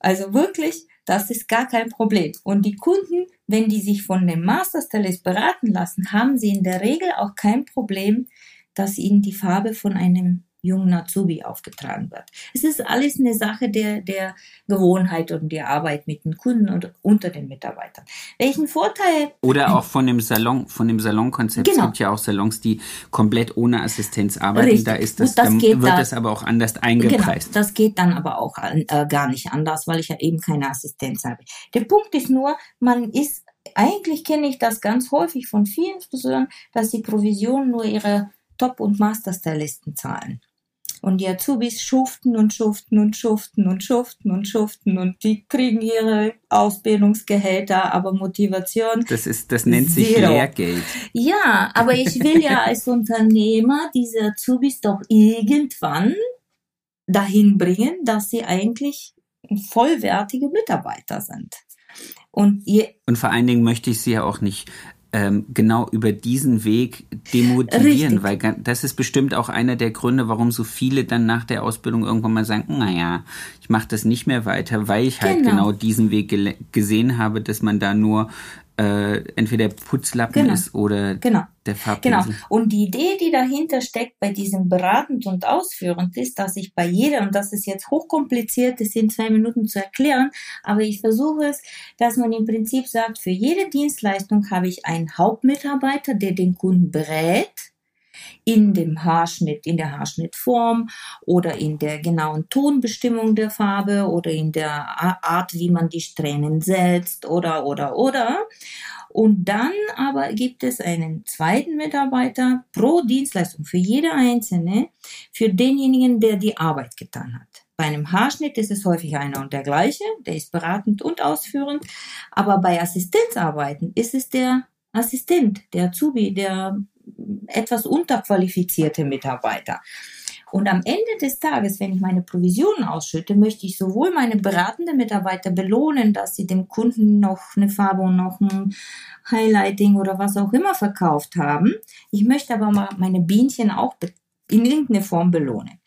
Also wirklich, das ist gar kein Problem. Und die Kunden, wenn die sich von dem Masterstylist beraten lassen, haben sie in der Regel auch kein Problem, dass ihnen die Farbe von einem jungen Azubi aufgetragen wird. Es ist alles eine Sache der, der Gewohnheit und der Arbeit mit den Kunden und unter den Mitarbeitern. Welchen Vorteil Oder auch von dem Salon, von dem Salonkonzept. Es Genau. gibt ja auch Salons, die komplett ohne Assistenz arbeiten. Richtig. Da ist das, Gut, das geht wird da- das aber auch anders Genau, eingepreist. das geht dann aber auch an, äh, gar nicht anders, weil ich ja eben keine Assistenz habe. Der Punkt ist nur, man ist, eigentlich kenne ich das ganz häufig von vielen Friseuren, dass die Provisionen nur ihre Top- und Masterstylisten zahlen. Und die Azubis schuften und schuften und schuften und schuften und schuften und die kriegen ihre Ausbildungsgehälter, aber Motivation. Das ist, das nennt sich zero. Lehrgeld. Ja, aber ich will ja als Unternehmer diese Azubis doch irgendwann dahin bringen, dass sie eigentlich vollwertige Mitarbeiter sind. Und, und vor allen Dingen möchte ich sie ja auch nicht ähm, genau über diesen Weg demotivieren, Richtig. weil das ist bestimmt auch einer der Gründe, warum so viele dann nach der Ausbildung irgendwann mal sagen, naja, ich mache das nicht mehr weiter, weil ich halt genau, genau diesen Weg gesehen habe, dass man da nur äh, entweder Putzlappen genau. ist oder genau. der Farbpinsel. Genau. Und die Idee, die dahinter steckt bei diesem beratend und ausführend, ist, dass ich bei jeder, und das ist jetzt hochkompliziert, das sind zwei Minuten zu erklären, aber ich versuche es, dass man im Prinzip sagt, für jede Dienstleistung habe ich einen Hauptmitarbeiter, der den Kunden berät, in dem Haarschnitt, in der Haarschnittform oder in der genauen Tonbestimmung der Farbe oder in der Art, wie man die Strähnen setzt oder, oder, oder. Und dann aber gibt es einen zweiten Mitarbeiter pro Dienstleistung für jede einzelne, für denjenigen, der die Arbeit getan hat. Bei einem Haarschnitt ist es häufig einer und der gleiche, der ist beratend und ausführend, aber bei Assistenzarbeiten ist es der Assistent, der Azubi, der etwas unterqualifizierte Mitarbeiter. Und am Ende des Tages, wenn ich meine Provisionen ausschütte, möchte ich sowohl meine beratenden Mitarbeiter belohnen, dass sie dem Kunden noch eine Farbe und noch ein Highlighting oder was auch immer verkauft haben. Ich möchte aber mal meine Bienchen auch in irgendeiner Form belohnen.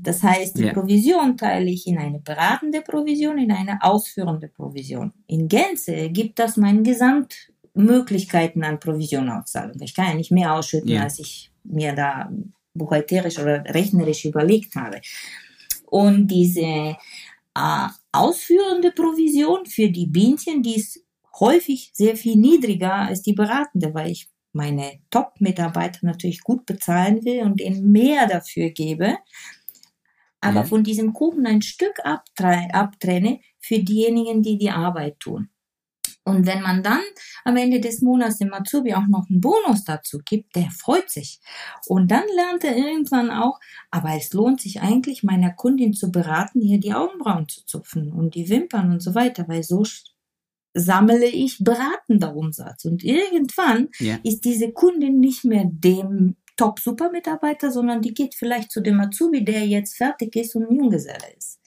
Das heißt, die yeah. Provision teile ich in eine beratende Provision, in eine ausführende Provision. In Gänze gibt das meinen Gesamt Möglichkeiten an Provisionauszahlung. Ich kann ja nicht mehr ausschütten, ja. als ich mir da buchhalterisch oder rechnerisch überlegt habe. Und diese äh, ausführende Provision für die Bienchen, die ist häufig sehr viel niedriger als die beratende, weil ich meine Top-Mitarbeiter natürlich gut bezahlen will und ihnen mehr dafür gebe, aber ja. von diesem Kuchen ein Stück abtrenne für diejenigen, die die Arbeit tun. Und wenn man dann am Ende des Monats dem Azubi auch noch einen Bonus dazu gibt, der freut sich. Und dann lernt er irgendwann auch, aber es lohnt sich eigentlich, meiner Kundin zu beraten, hier die Augenbrauen zu zupfen und die Wimpern und so weiter, weil so sammle ich beratender Umsatz. Und irgendwann yeah. ist diese Kundin nicht mehr dem Top-Super-Mitarbeiter, sondern die geht vielleicht zu dem Azubi, der jetzt fertig ist und ein Junggeselle ist.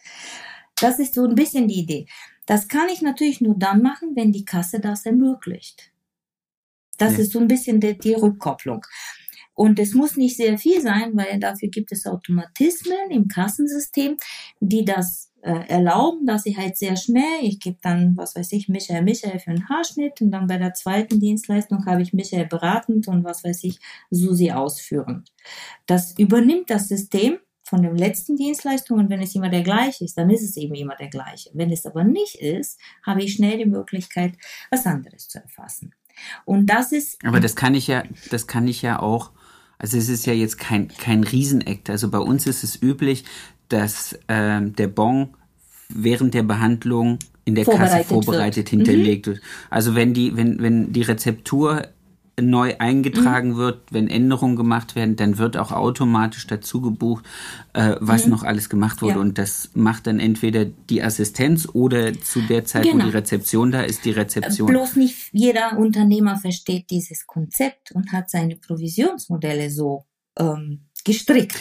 Das ist so ein bisschen die Idee. Das kann ich natürlich nur dann machen, wenn die Kasse das ermöglicht. Das ja. ist so ein bisschen die, die Rückkopplung. Und es muss nicht sehr viel sein, weil dafür gibt es Automatismen im Kassensystem, die das äh, erlauben, dass ich halt sehr schnell, ich gebe dann, was weiß ich, Michael, Michael für einen Haarschnitt und dann bei der zweiten Dienstleistung habe ich Michael beratend und was weiß ich, Susi ausführend. Das übernimmt das System von den letzten Dienstleistungen. Wenn es immer der gleiche ist, dann ist es eben immer der gleiche. Wenn es aber nicht ist, habe ich schnell die Möglichkeit, was anderes zu erfassen. Und das ist. Aber das kann ich ja, das kann ich ja auch. Also es ist ja jetzt kein kein Riesenakt. Also bei uns ist es üblich, dass äh, der Bon während der Behandlung in der Kasse vorbereitet wird. hinterlegt mhm. wird. Also wenn die wenn wenn die Rezeptur neu eingetragen mhm. wird, wenn Änderungen gemacht werden, dann wird auch automatisch dazu gebucht, äh, was mhm. noch alles gemacht wurde. Ja. Und das macht dann entweder die Assistenz oder zu der Zeit, genau. wo die Rezeption da ist, die Rezeption. Bloß nicht jeder Unternehmer versteht dieses Konzept und hat seine Provisionsmodelle so ähm, gestrickt.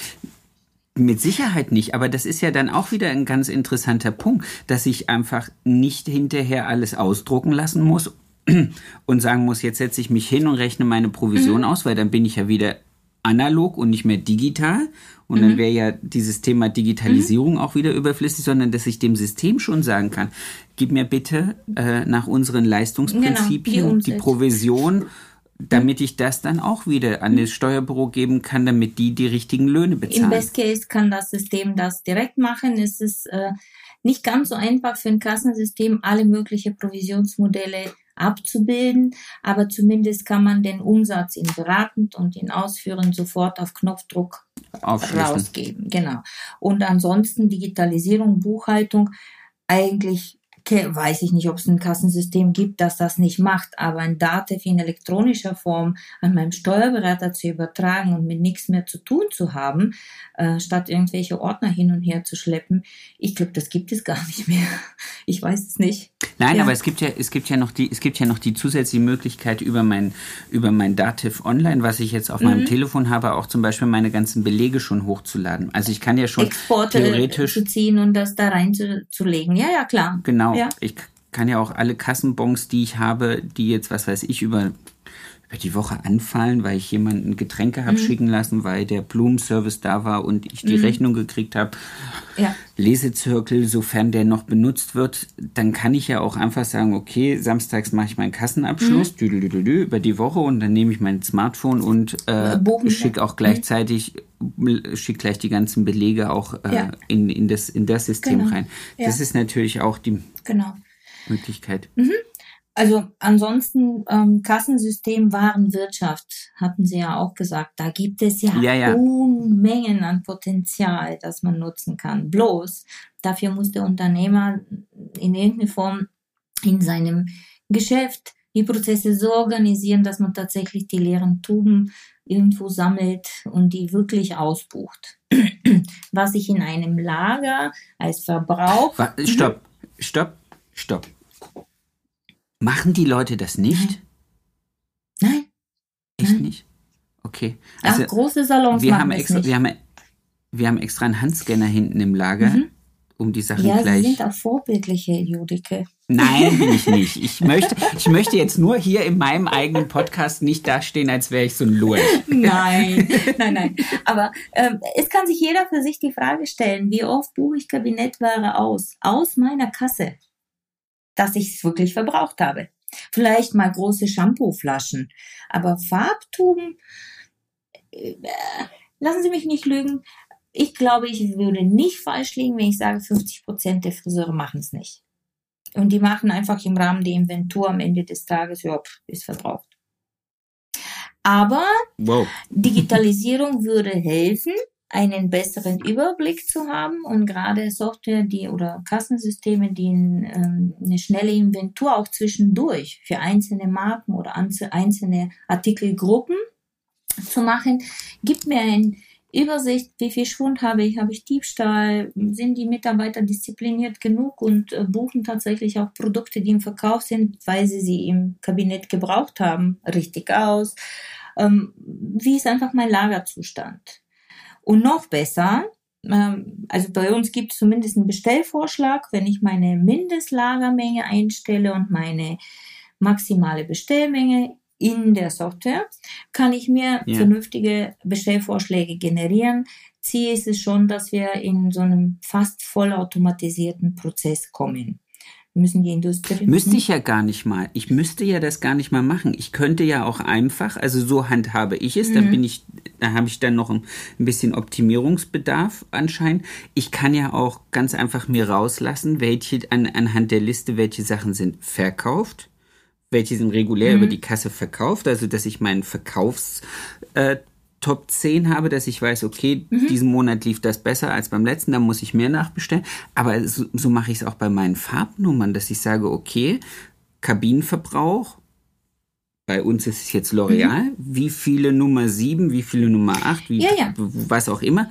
Mit Sicherheit nicht, aber das ist ja dann auch wieder ein ganz interessanter Punkt, dass ich einfach nicht hinterher alles ausdrucken lassen muss und sagen muss, jetzt setze ich mich hin und rechne meine Provision mhm. aus, weil dann bin ich ja wieder analog und nicht mehr digital. Und mhm. dann wäre ja dieses Thema Digitalisierung mhm. auch wieder überflüssig, sondern dass ich dem System schon sagen kann, gib mir bitte äh, nach unseren Leistungsprinzipien genau, die, die, Provision, damit ich das dann auch wieder an das Steuerbüro geben kann, damit die die richtigen Löhne bezahlen. Im Best Case kann das System das direkt machen. Es ist äh, nicht ganz so einfach für ein Kassensystem, alle möglichen Provisionsmodelle abzubilden, aber zumindest kann man den Umsatz in beratend und in ausführend sofort auf Knopfdruck rausgeben. Genau. Und ansonsten Digitalisierung, Buchhaltung, eigentlich weiß ich nicht, ob es ein Kassensystem gibt, das das nicht macht, aber ein Datev in elektronischer Form an meinem Steuerberater zu übertragen und mit nichts mehr zu tun zu haben, äh, statt irgendwelche Ordner hin und her zu schleppen, ich glaube, das gibt es gar nicht mehr. Ich weiß es nicht. Nein, ja. aber es gibt ja, es gibt ja noch die, es gibt ja noch die zusätzliche Möglichkeit über mein, über mein Dativ Online, was ich jetzt auf mhm. meinem Telefon habe, auch zum Beispiel meine ganzen Belege schon hochzuladen. Also ich kann ja schon Exporte theoretisch zu ziehen und das da reinzulegen. Ja, ja, klar. Genau. Ja. Ich kann ja auch alle Kassenbons, die ich habe, die jetzt, was weiß ich, über über die Woche anfallen, weil ich jemanden Getränke habe mhm. schicken lassen, weil der Blumenservice da war und ich die mhm. Rechnung gekriegt habe. Ja. Lesezirkel, sofern der noch benutzt wird, dann kann ich ja auch einfach sagen, okay, samstags mache ich meinen Kassenabschluss, mhm. dü, dü, dü, über die Woche und dann nehme ich mein Smartphone und äh, schicke auch gleichzeitig, mhm. schicke gleich die ganzen Belege auch äh, ja. in, in, das, in das System genau. rein. Das ja. ist natürlich auch die genau. Möglichkeit. Mhm. Also ansonsten ähm, Kassensystem Warenwirtschaft hatten Sie ja auch gesagt. Da gibt es ja, ja, ja, Unmengen an Potenzial, das man nutzen kann. Bloß dafür muss der Unternehmer in irgendeiner Form in seinem Geschäft die Prozesse so organisieren, dass man tatsächlich die leeren Tuben irgendwo sammelt und die wirklich ausbucht. Was ich in einem Lager als Verbrauch. Stopp, stopp, stopp. Machen die Leute das nicht? Nein. Echt Nein. nicht? Okay. Also, Ach, große Salons wir haben extra, nicht. Wir haben, wir haben extra einen Handscanner hinten im Lager, mhm. um die Sachen ja, gleich. Ja, Sie sind auch vorbildliche Judike. Nein, bin ich nicht. Ich möchte, ich möchte jetzt nur hier in meinem eigenen Podcast nicht dastehen, als wäre ich so ein Lurch. Nein, nein, nein. Aber ähm, es kann sich jeder für sich die Frage stellen, wie oft buche ich Kabinettware aus? Aus meiner Kasse dass ich es wirklich verbraucht habe. Vielleicht mal große Shampooflaschen, aber Farbtuben, äh, lassen Sie mich nicht lügen. Ich glaube, ich würde nicht falsch liegen, wenn ich sage, 50 Prozent der Friseure machen es nicht. Und die machen einfach im Rahmen der Inventur am Ende des Tages, ja, ist verbraucht. Aber wow. Digitalisierung würde helfen, einen besseren Überblick zu haben und gerade Software, die oder Kassensysteme, die ähm, eine schnelle Inventur auch zwischendurch für einzelne Marken oder einzelne Artikelgruppen zu machen, gibt mir eine Übersicht, wie viel Schwund habe ich, habe ich Diebstahl, sind die Mitarbeiter diszipliniert genug und äh, buchen tatsächlich auch Produkte, die im Verkauf sind, weil sie sie im Kabinett gebraucht haben, richtig aus. Ähm, wie ist einfach mein Lagerzustand? Und noch besser, ähm, also bei uns gibt es zumindest einen Bestellvorschlag, wenn ich meine Mindestlagermenge einstelle und meine maximale Bestellmenge in der Software, kann ich mir ja. vernünftige Bestellvorschläge generieren. Ziel ist es schon, dass wir in so einem fast vollautomatisierten Prozess kommen müssen die Industrie. Müsste ich ja gar nicht mal. Ich müsste ja das gar nicht mal machen. Ich könnte ja auch einfach, also so handhabe ich es, mhm. dann bin ich, da habe ich dann noch ein, ein, bisschen Optimierungsbedarf anscheinend. Ich kann ja auch ganz einfach mir rauslassen, welche an, anhand der Liste, welche Sachen sind verkauft welche sind regulär mhm. über die Kasse verkauft, also dass ich meinen Verkaufs äh, Top 10 habe, dass ich weiß, okay, mhm. diesen Monat lief das besser als beim letzten, dann muss ich mehr nachbestellen. Aber so, so mache ich es auch bei meinen Farbnummern, dass ich sage, okay, Kabinenverbrauch, bei uns ist es jetzt L'Oreal, mhm. wie viele Nummer 7, wie viele Nummer 8, wie, ja, ja. was auch immer.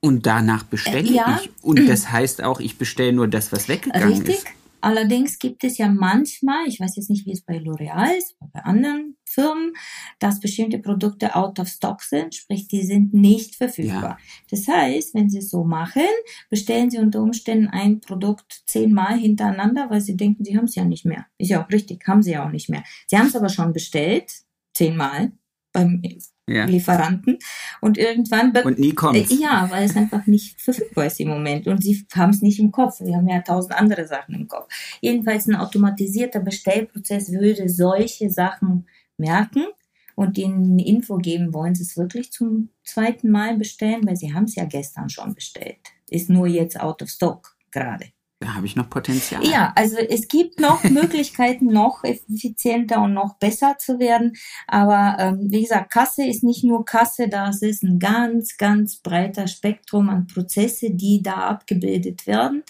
Und danach bestelle äh, ja. ich. Und das heißt auch, ich bestelle nur das, was weggegangen Richtig. ist. Allerdings gibt es ja manchmal, ich weiß jetzt nicht, wie es bei L'Oreal ist, aber bei anderen Firmen, dass bestimmte Produkte out of stock sind, sprich, die sind nicht verfügbar. Ja. Das heißt, wenn Sie es so machen, bestellen Sie unter Umständen ein Produkt zehnmal hintereinander, weil Sie denken, Sie haben es ja nicht mehr. Ist ja auch richtig, haben Sie ja auch nicht mehr. Sie haben es aber schon bestellt, zehnmal beim ja. Lieferanten. Und irgendwann. Und nie kommt. Äh, ja, weil es einfach nicht verfügbar ist im Moment. Und sie haben es nicht im Kopf. Sie haben ja tausend andere Sachen im Kopf. Jedenfalls ein automatisierter Bestellprozess würde solche Sachen merken und ihnen eine Info geben, wollen sie es wirklich zum zweiten Mal bestellen, weil sie haben es ja gestern schon bestellt. Ist nur jetzt out of stock gerade. Da habe ich noch Potenzial. Ja, also es gibt noch Möglichkeiten, noch effizienter und noch besser zu werden. Aber ähm, wie gesagt, Kasse ist nicht nur Kasse, das ist ein ganz, ganz breiter Spektrum an Prozesse, die da abgebildet werden.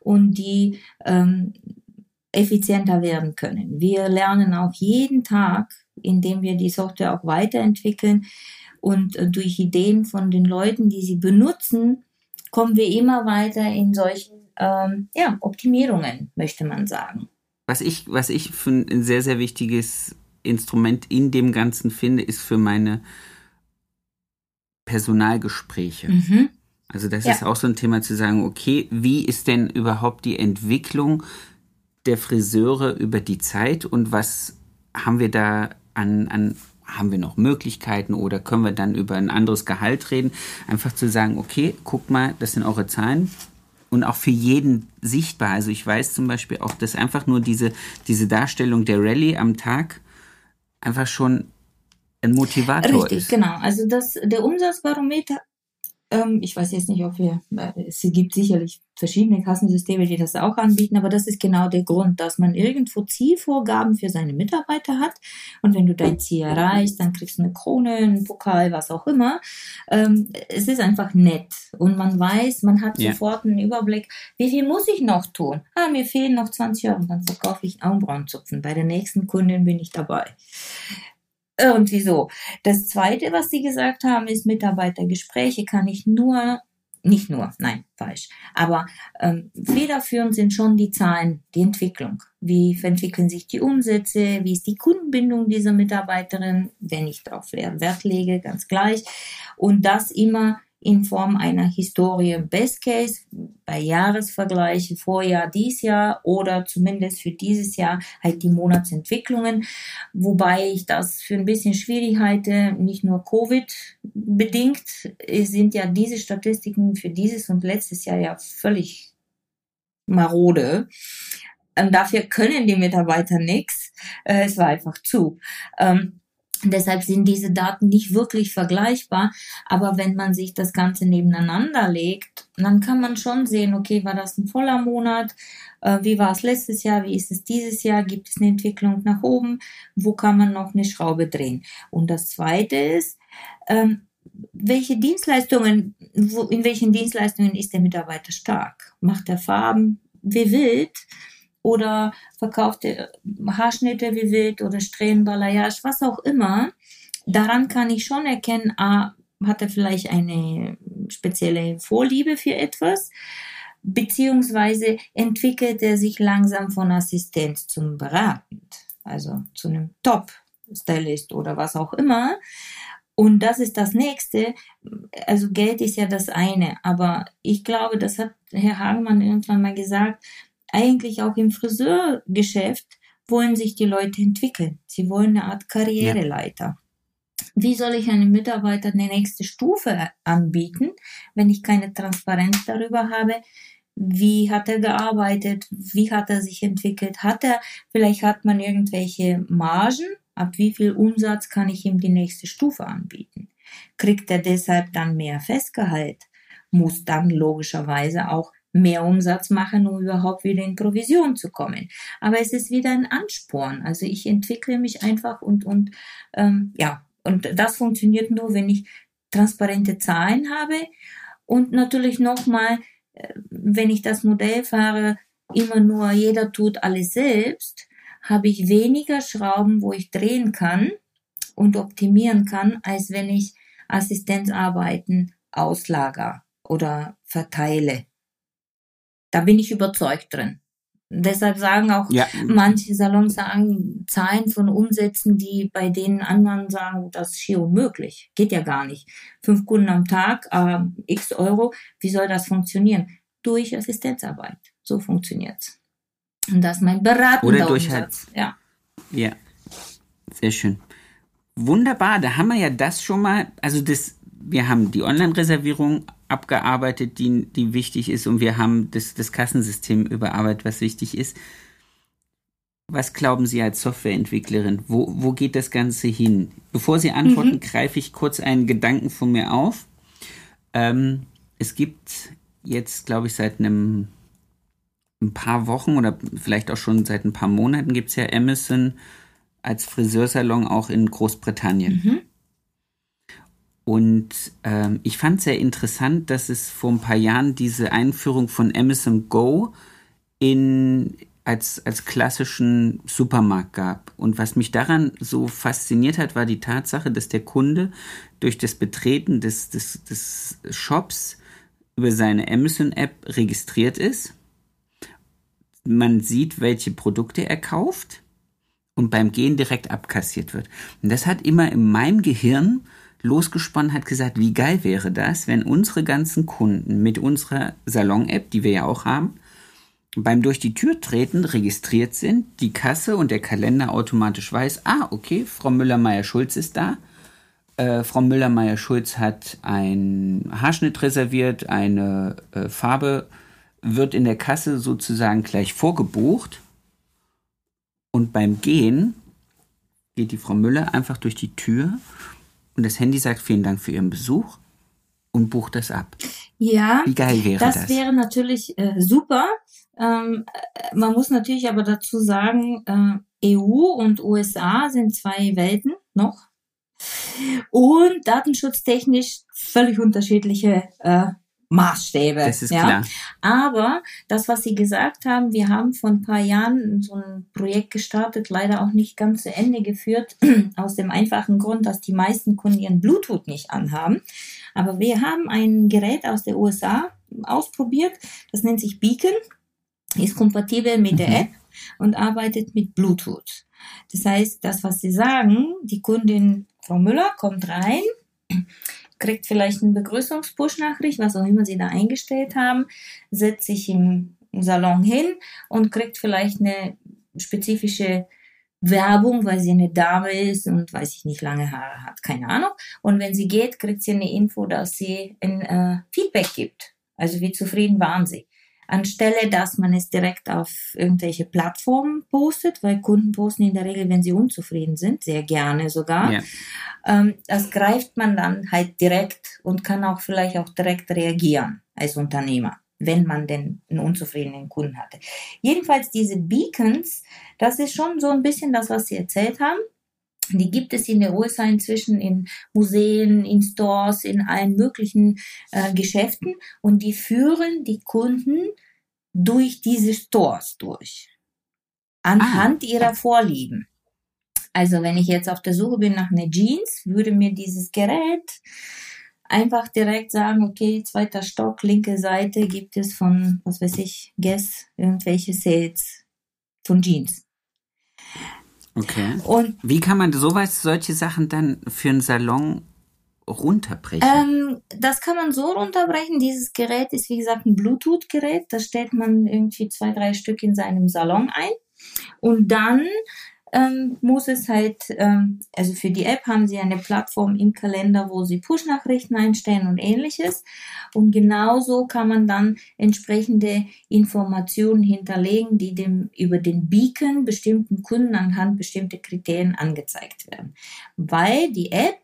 und die ähm, effizienter werden können. Wir lernen auch jeden Tag, indem wir die Software auch weiterentwickeln und äh, durch Ideen von den Leuten, die sie benutzen, kommen wir immer weiter in solchen ähm, ja, Optimierungen, möchte man sagen. Was ich, was ich für ein sehr, sehr wichtiges Instrument in dem Ganzen finde, ist für meine Personalgespräche. Mhm. Also das ja. ist auch so ein Thema zu sagen, okay, wie ist denn überhaupt die Entwicklung der Friseure über die Zeit und was haben wir da an, an haben wir noch Möglichkeiten oder können wir dann über ein anderes Gehalt reden? Einfach zu sagen, okay, guck mal, das sind eure Zahlen, und auch für jeden sichtbar. Also ich weiß zum Beispiel auch, dass einfach nur diese, diese Darstellung der Rallye am Tag einfach schon ein Motivator Richtig, ist. genau. Also das, der Umsatzbarometer ähm, ich weiß jetzt nicht, ob wir, äh, es gibt sicherlich verschiedene Kassensysteme, die das auch anbieten, aber das ist genau der Grund, dass man irgendwo Zielvorgaben für seine Mitarbeiter hat. Und wenn du dein Ziel erreichst, dann kriegst du eine Krone, einen Pokal, was auch immer. Ähm, es ist einfach nett. Und man weiß, man hat ja. sofort einen Überblick, wie viel muss ich noch tun? Ah, mir fehlen noch 20 Euro, dann verkaufe ich Augenbrauenzupfen. Bei der nächsten Kundin bin ich dabei. Irgendwie so. Das zweite, was Sie gesagt haben, ist Mitarbeitergespräche kann ich nur, nicht nur, nein, falsch. Aber ähm, federführend sind schon die Zahlen, die Entwicklung. Wie entwickeln sich die Umsätze? Wie ist die Kundenbindung dieser Mitarbeiterin? Wenn ich darauf Wert lege, ganz gleich. Und das immer in Form einer Historie Best Case bei Jahresvergleiche Vorjahr, dies Jahr oder zumindest für dieses Jahr halt die Monatsentwicklungen, wobei ich das für ein bisschen schwierig halte, nicht nur Covid bedingt, sind ja diese Statistiken für dieses und letztes Jahr ja völlig marode. Und dafür können die Mitarbeiter nichts. Äh, es war einfach zu. Ähm, Deshalb sind diese Daten nicht wirklich vergleichbar. Aber wenn man sich das Ganze nebeneinander legt, dann kann man schon sehen, okay, war das ein voller Monat? Äh, wie war es letztes Jahr? Wie ist es dieses Jahr? Gibt es eine Entwicklung nach oben? Wo kann man noch eine Schraube drehen? Und das zweite ist, ähm, welche Dienstleistungen, in welchen Dienstleistungen ist der Mitarbeiter stark? Macht er Farben wie wild? Oder verkaufte Haarschnitte wie wild oder Strähnen, Balayage, was auch immer. Daran kann ich schon erkennen, ah, hat er vielleicht eine spezielle Vorliebe für etwas, beziehungsweise entwickelt er sich langsam von Assistenz zum Beratend, also zu einem Top-Stylist oder was auch immer. Und das ist das nächste. Also Geld ist ja das eine, aber ich glaube, das hat Herr Hagemann irgendwann mal gesagt, eigentlich auch im Friseurgeschäft wollen sich die Leute entwickeln. Sie wollen eine Art Karriereleiter. Ja. Wie soll ich einem Mitarbeiter eine nächste Stufe anbieten, wenn ich keine Transparenz darüber habe? Wie hat er gearbeitet? Wie hat er sich entwickelt? Hat er, vielleicht hat man irgendwelche Margen? Ab wie viel Umsatz kann ich ihm die nächste Stufe anbieten? Kriegt er deshalb dann mehr Festgehalt? Muss dann logischerweise auch mehr Umsatz machen, um überhaupt wieder in Provision zu kommen. Aber es ist wieder ein Ansporn. Also ich entwickle mich einfach und, und ähm, ja, und das funktioniert nur, wenn ich transparente Zahlen habe und natürlich nochmal, äh, wenn ich das Modell fahre, immer nur jeder tut alles selbst, habe ich weniger Schrauben, wo ich drehen kann und optimieren kann, als wenn ich Assistenzarbeiten auslager oder verteile. Da bin ich überzeugt drin. Deshalb sagen auch ja. manche Salons sagen Zahlen von Umsätzen, die bei den anderen sagen, das ist schier unmöglich. Geht ja gar nicht. Fünf Kunden am Tag, äh, x Euro. Wie soll das funktionieren? Durch Assistenzarbeit. So funktioniert's. Und das ist mein beratender Oder durch Umsatz. Halt, ja. Ja. Sehr schön. Wunderbar. Da haben wir ja das schon mal. Also das, wir haben die Online-Reservierung abgearbeitet, die, die wichtig ist und wir haben das, das Kassensystem überarbeitet, was wichtig ist. Was glauben Sie als Softwareentwicklerin? Wo, wo geht das Ganze hin? Bevor Sie antworten, mhm. greife ich kurz einen Gedanken von mir auf. Ähm, es gibt jetzt, glaube ich, seit einem ein paar Wochen oder vielleicht auch schon seit ein paar Monaten gibt es ja Amazon als Friseursalon auch in Großbritannien. Mhm. Und ähm, ich fand sehr interessant, dass es vor ein paar Jahren diese Einführung von Amazon Go in, als, als klassischen Supermarkt gab. Und was mich daran so fasziniert hat, war die Tatsache, dass der Kunde durch das Betreten des, des, des Shops über seine Amazon-App registriert ist. Man sieht, welche Produkte er kauft und beim Gehen direkt abkassiert wird. Und das hat immer in meinem Gehirn losgesponnen, hat gesagt, wie geil wäre das, wenn unsere ganzen Kunden mit unserer Salon-App, die wir ja auch haben, beim durch die Tür treten registriert sind, die Kasse und der Kalender automatisch weiß, ah, okay, Frau Müller-Meyer-Schulz ist da. Äh, Frau Müller-Meyer-Schulz hat einen Haarschnitt reserviert, eine äh, Farbe wird in der Kasse sozusagen gleich vorgebucht. Und beim Gehen geht die Frau Müller einfach durch die Tür und das Handy sagt vielen Dank für Ihren Besuch und bucht das ab. Ja, Wie geil wäre das? das wäre natürlich äh, super. Ähm, äh, man muss natürlich aber dazu sagen, äh, EU und USA sind zwei Welten noch und datenschutztechnisch völlig unterschiedliche äh, Maßstäbe. Das ist ja. klar. Aber das, was Sie gesagt haben, wir haben vor ein paar Jahren so ein Projekt gestartet, leider auch nicht ganz zu Ende geführt, aus dem einfachen Grund, dass die meisten Kunden ihren Bluetooth nicht anhaben. Aber wir haben ein Gerät aus der USA ausprobiert, das nennt sich Beacon, ist kompatibel mit der Mhm. App und arbeitet mit Bluetooth. Das heißt, das, was Sie sagen, die Kundin Frau Müller kommt rein, kriegt vielleicht eine Begrüßungspush-Nachricht, was auch immer Sie da eingestellt haben, setzt sich im Salon hin und kriegt vielleicht eine spezifische Werbung, weil sie eine Dame ist und weiß ich nicht, lange Haare hat, keine Ahnung. Und wenn sie geht, kriegt sie eine Info, dass sie ein äh, Feedback gibt. Also wie zufrieden waren sie. Anstelle, dass man es direkt auf irgendwelche Plattformen postet, weil Kunden posten in der Regel, wenn sie unzufrieden sind, sehr gerne sogar. Ja. Ähm, das greift man dann halt direkt und kann auch vielleicht auch direkt reagieren als Unternehmer, wenn man denn einen unzufriedenen Kunden hatte. Jedenfalls diese Beacons, das ist schon so ein bisschen das, was Sie erzählt haben. Die gibt es in der USA inzwischen in Museen, in Stores, in allen möglichen äh, Geschäften und die führen die Kunden durch diese Stores durch. Anhand ihrer Vorlieben. Also wenn ich jetzt auf der Suche bin nach einer Jeans, würde mir dieses Gerät einfach direkt sagen, okay, zweiter Stock, linke Seite gibt es von, was weiß ich, Guess, irgendwelche Sales von Jeans. Okay. Und Wie kann man sowas, solche Sachen dann für einen Salon runterbrechen? Ähm, das kann man so runterbrechen. Dieses Gerät ist, wie gesagt, ein Bluetooth-Gerät. Das stellt man irgendwie zwei, drei Stück in seinem Salon ein. Und dann ähm, muss es halt, ähm, also für die App haben sie eine Plattform im Kalender, wo sie Push-Nachrichten einstellen und ähnliches. Und genauso kann man dann entsprechende Informationen hinterlegen, die dem über den Beacon bestimmten Kunden anhand bestimmter Kriterien angezeigt werden. Weil die App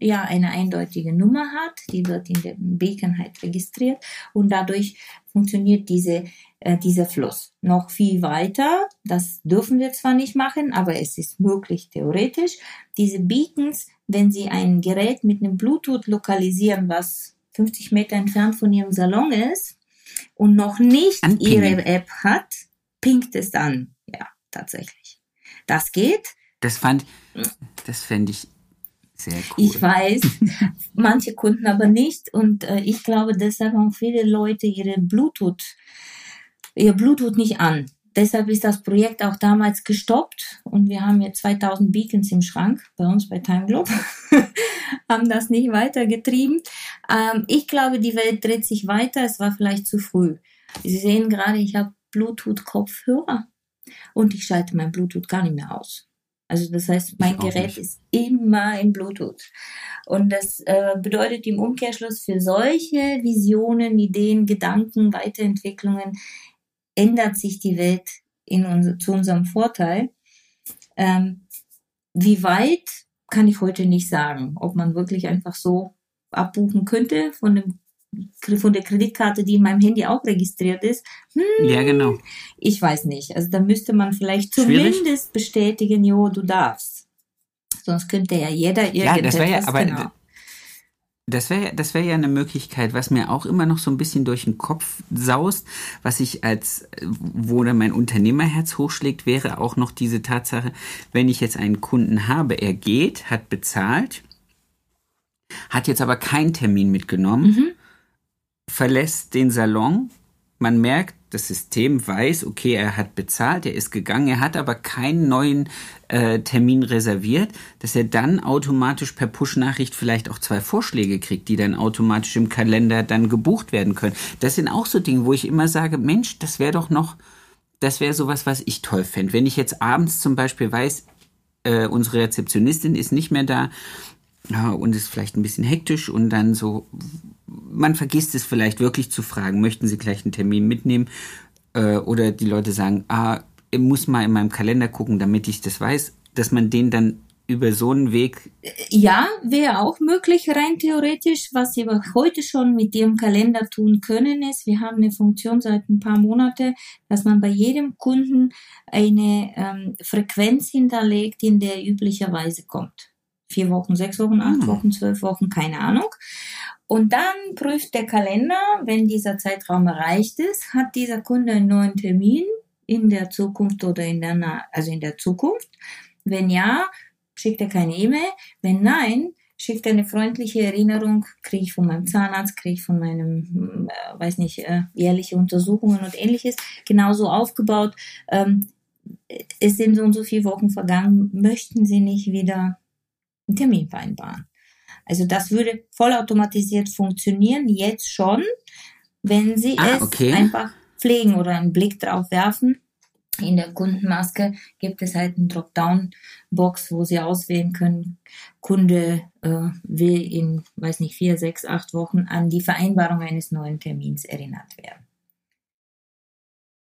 ja eine eindeutige Nummer hat, die wird in dem Beacon halt registriert und dadurch funktioniert diese, äh, dieser Fluss. Noch viel weiter, das dürfen wir zwar nicht machen, aber es ist möglich theoretisch. Diese Beacons, wenn Sie ein Gerät mit einem Bluetooth lokalisieren, was 50 Meter entfernt von Ihrem Salon ist und noch nicht Anpingen. Ihre App hat, pinkt es an. Ja, tatsächlich. Das geht. das fand, das fände ich sehr cool. Ich weiß, manche Kunden aber nicht. Und äh, ich glaube, deshalb haben viele Leute ihre Bluetooth, ihr Bluetooth nicht an. Deshalb ist das Projekt auch damals gestoppt und wir haben jetzt 2000 Beacons im Schrank bei uns bei Time Globe, haben das nicht weitergetrieben. Ähm, ich glaube, die Welt dreht sich weiter. Es war vielleicht zu früh. Sie sehen gerade, ich habe Bluetooth-Kopfhörer und ich schalte mein Bluetooth gar nicht mehr aus. Also das heißt, mein Gerät nicht. ist immer in Bluetooth. Und das äh, bedeutet im Umkehrschluss für solche Visionen, Ideen, Gedanken, Weiterentwicklungen ändert sich die Welt in unser, zu unserem Vorteil. Ähm, wie weit kann ich heute nicht sagen, ob man wirklich einfach so abbuchen könnte von dem von der Kreditkarte, die in meinem Handy auch registriert ist. Hm, ja, genau. ich weiß nicht. Also da müsste man vielleicht Schwierig? zumindest bestätigen, jo, du darfst. Sonst könnte ja jeder Ja, das wäre ja, irgendetwas, aber genau. Das wäre das wäre ja eine Möglichkeit, was mir auch immer noch so ein bisschen durch den Kopf saust, was ich als, wo dann mein Unternehmerherz hochschlägt, wäre auch noch diese Tatsache, wenn ich jetzt einen Kunden habe, er geht, hat bezahlt, hat jetzt aber keinen Termin mitgenommen, mhm. Verlässt den Salon, man merkt, das System weiß, okay, er hat bezahlt, er ist gegangen, er hat aber keinen neuen äh, Termin reserviert, dass er dann automatisch per Push-Nachricht vielleicht auch zwei Vorschläge kriegt, die dann automatisch im Kalender dann gebucht werden können. Das sind auch so Dinge, wo ich immer sage, Mensch, das wäre doch noch, das wäre sowas, was ich toll fände. Wenn ich jetzt abends zum Beispiel weiß, äh, unsere Rezeptionistin ist nicht mehr da, ja, und ist vielleicht ein bisschen hektisch und dann so, man vergisst es vielleicht wirklich zu fragen, möchten Sie gleich einen Termin mitnehmen? Äh, oder die Leute sagen, ah, ich muss mal in meinem Kalender gucken, damit ich das weiß, dass man den dann über so einen Weg. Ja, wäre auch möglich, rein theoretisch. Was Sie aber heute schon mit Ihrem Kalender tun können, ist, wir haben eine Funktion seit ein paar Monaten, dass man bei jedem Kunden eine ähm, Frequenz hinterlegt, in der üblicherweise kommt vier Wochen, sechs Wochen, acht mhm. Wochen, zwölf Wochen, keine Ahnung. Und dann prüft der Kalender, wenn dieser Zeitraum erreicht ist, hat dieser Kunde einen neuen Termin in der Zukunft oder in der, also in der Zukunft. Wenn ja, schickt er keine E-Mail. Wenn nein, schickt er eine freundliche Erinnerung, kriege ich von meinem Zahnarzt, kriege ich von meinem, äh, weiß nicht, äh, jährliche Untersuchungen und ähnliches, genauso aufgebaut. Ähm, es sind so und so viele Wochen vergangen, möchten Sie nicht wieder einen Termin vereinbaren. Also das würde vollautomatisiert funktionieren, jetzt schon, wenn Sie ah, es okay. einfach pflegen oder einen Blick drauf werfen. In der Kundenmaske gibt es halt einen Dropdown-Box, wo Sie auswählen können, Kunde äh, will in, weiß nicht, vier, sechs, acht Wochen an die Vereinbarung eines neuen Termins erinnert werden.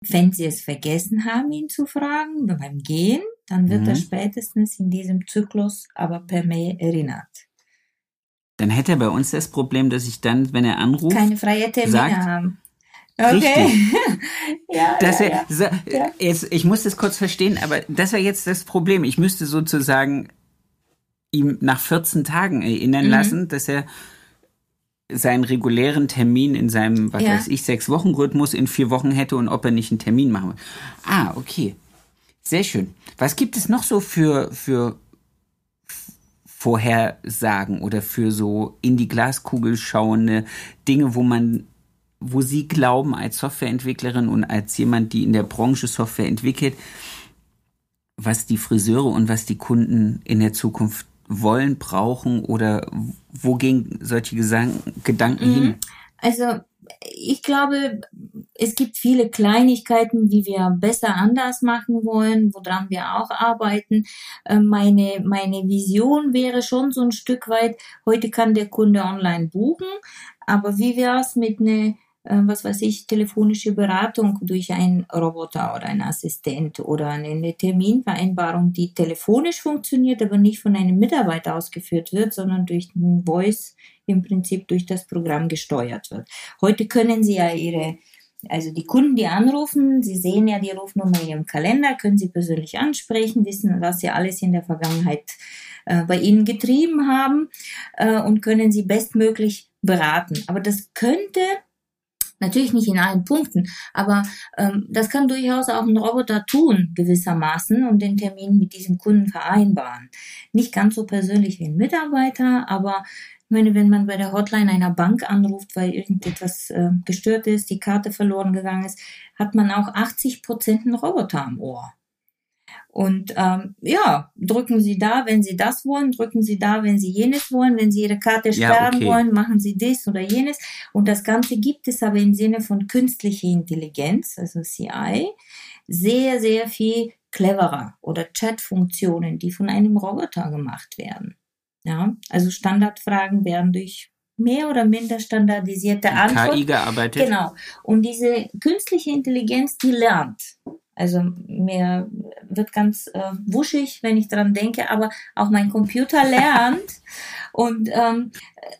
Wenn Sie es vergessen haben, ihn zu fragen beim Gehen, dann wird mhm. er spätestens in diesem Zyklus aber per Mail erinnert. Dann hätte er bei uns das Problem, dass ich dann, wenn er anruft, keine freie Termine sagt, haben. Okay. ja, das wär, ja, so, ja. Jetzt, ich muss das kurz verstehen, aber das wäre jetzt das Problem. Ich müsste sozusagen ihm nach 14 Tagen erinnern mhm. lassen, dass er seinen regulären Termin in seinem, was ja. weiß ich, sechs Wochen Rhythmus in vier Wochen hätte und ob er nicht einen Termin machen will. Ah, okay. Sehr schön. Was gibt es noch so für, für Vorhersagen oder für so in die Glaskugel schauende Dinge, wo man, wo Sie glauben als Softwareentwicklerin und als jemand, die in der Branche Software entwickelt, was die Friseure und was die Kunden in der Zukunft wollen, brauchen oder wo gehen solche Gesang Gedanken mhm. hin? Also ich glaube, es gibt viele Kleinigkeiten, wie wir besser anders machen wollen, woran wir auch arbeiten. Äh, meine, meine Vision wäre schon so ein Stück weit, heute kann der Kunde online buchen, aber wie wäre es mit einer äh, was weiß ich, telefonische Beratung durch einen Roboter oder einen Assistent oder eine Terminvereinbarung, die telefonisch funktioniert, aber nicht von einem Mitarbeiter ausgeführt wird, sondern durch den Voice im Prinzip durch das Programm gesteuert wird. Heute können Sie ja Ihre also die Kunden, die anrufen, Sie sehen ja die Rufnummer in Ihrem Kalender, können Sie persönlich ansprechen, wissen, was Sie alles in der Vergangenheit äh, bei Ihnen getrieben haben äh, und können Sie bestmöglich beraten. Aber das könnte Natürlich nicht in allen Punkten, aber ähm, das kann durchaus auch ein Roboter tun, gewissermaßen, und den Termin mit diesem Kunden vereinbaren. Nicht ganz so persönlich wie ein Mitarbeiter, aber ich meine, wenn man bei der Hotline einer Bank anruft, weil irgendetwas äh, gestört ist, die Karte verloren gegangen ist, hat man auch 80 Prozent einen Roboter am Ohr. Und ähm, ja, drücken Sie da, wenn Sie das wollen, drücken Sie da, wenn Sie jenes wollen, wenn Sie Ihre Karte sperren ja, okay. wollen, machen Sie dies oder jenes. Und das Ganze gibt es aber im Sinne von künstlicher Intelligenz, also CI, sehr, sehr viel cleverer oder Chat-Funktionen, die von einem Roboter gemacht werden. Ja, also Standardfragen werden durch mehr oder minder standardisierte Antworten. KI gearbeitet. Genau. Und diese künstliche Intelligenz, die lernt. Also mir wird ganz äh, wuschig, wenn ich daran denke, aber auch mein Computer lernt und ähm,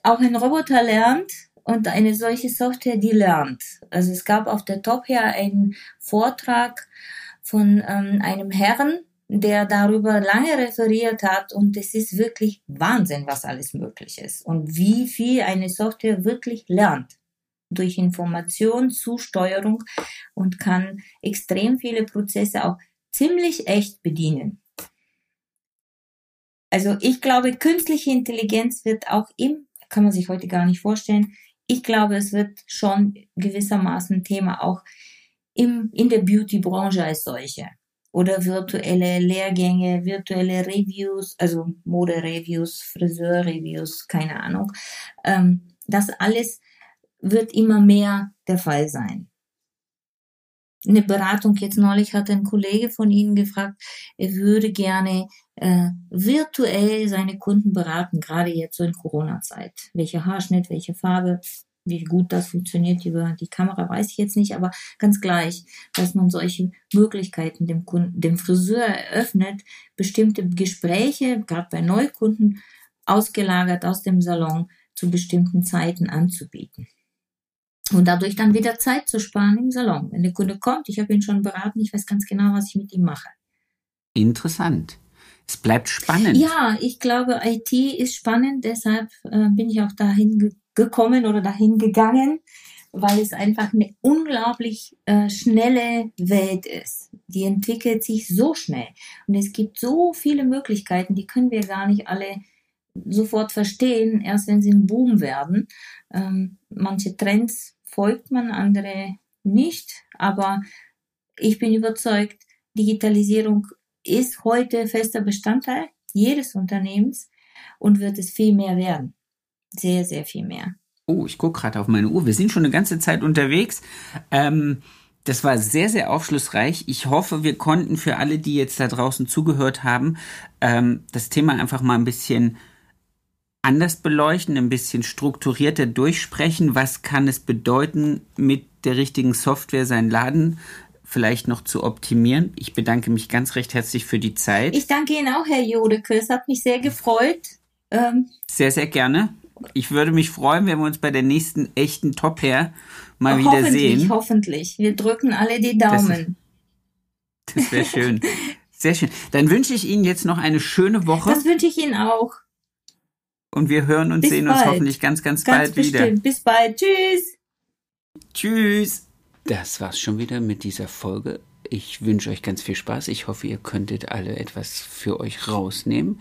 auch ein Roboter lernt und eine solche Software, die lernt. Also es gab auf der Top hier einen Vortrag von ähm, einem Herrn, der darüber lange referiert hat und es ist wirklich Wahnsinn, was alles möglich ist und wie viel eine Software wirklich lernt durch Informationszusteuerung und kann extrem viele Prozesse auch ziemlich echt bedienen. Also ich glaube, künstliche Intelligenz wird auch im, kann man sich heute gar nicht vorstellen, ich glaube, es wird schon gewissermaßen Thema auch im, in der Beauty-Branche als solche. Oder virtuelle Lehrgänge, virtuelle Reviews, also Mode-Reviews, Friseur-Reviews, keine Ahnung. Ähm, das alles wird immer mehr der Fall sein. Eine Beratung jetzt neulich hat ein Kollege von Ihnen gefragt, er würde gerne äh, virtuell seine Kunden beraten, gerade jetzt so in Corona-Zeit. Welcher Haarschnitt, welche Farbe, wie gut das funktioniert über die Kamera, weiß ich jetzt nicht, aber ganz gleich, dass man solche Möglichkeiten dem Kunden, dem Friseur eröffnet, bestimmte Gespräche, gerade bei Neukunden, ausgelagert aus dem Salon zu bestimmten Zeiten anzubieten. Und dadurch dann wieder Zeit zu sparen im Salon. Wenn der Kunde kommt, ich habe ihn schon beraten, ich weiß ganz genau, was ich mit ihm mache. Interessant. Es bleibt spannend. Ja, ich glaube, IT ist spannend, deshalb äh, bin ich auch dahin ge gekommen oder dahin gegangen, weil es einfach eine unglaublich äh, schnelle Welt ist. Die entwickelt sich so schnell und es gibt so viele Möglichkeiten, die können wir gar nicht alle sofort verstehen, erst wenn sie ein Boom werden. Ähm, manche Trends folgt man, andere nicht, aber ich bin überzeugt, Digitalisierung ist heute fester Bestandteil jedes Unternehmens und wird es viel mehr werden. Sehr, sehr viel mehr. Oh, ich gucke gerade auf meine Uhr. Wir sind schon eine ganze Zeit unterwegs. Ähm, das war sehr, sehr aufschlussreich. Ich hoffe, wir konnten für alle, die jetzt da draußen zugehört haben, ähm, das Thema einfach mal ein bisschen anders beleuchten, ein bisschen strukturierter durchsprechen. Was kann es bedeuten, mit der richtigen Software seinen Laden vielleicht noch zu optimieren. Ich bedanke mich ganz recht herzlich für die Zeit. Ich danke Ihnen auch, Herr Jodeke. Es hat mich sehr gefreut. Ähm sehr, sehr gerne. Ich würde mich freuen, wenn wir uns bei der nächsten echten Top Hair mal wieder sehen. Hoffentlich, hoffentlich. Wir drücken alle die Daumen. Das, das wäre schön. Sehr schön. Dann wünsche ich Ihnen jetzt noch eine schöne Woche. Das wünsche ich Ihnen auch. Und wir hören und Bis sehen bald. uns hoffentlich ganz, ganz, ganz bald bestimmt. wieder. Bis bald. Tschüss. Tschüss. Das war's schon wieder mit dieser Folge. Ich wünsche euch ganz viel Spaß. Ich hoffe, ihr könntet alle etwas für euch rausnehmen.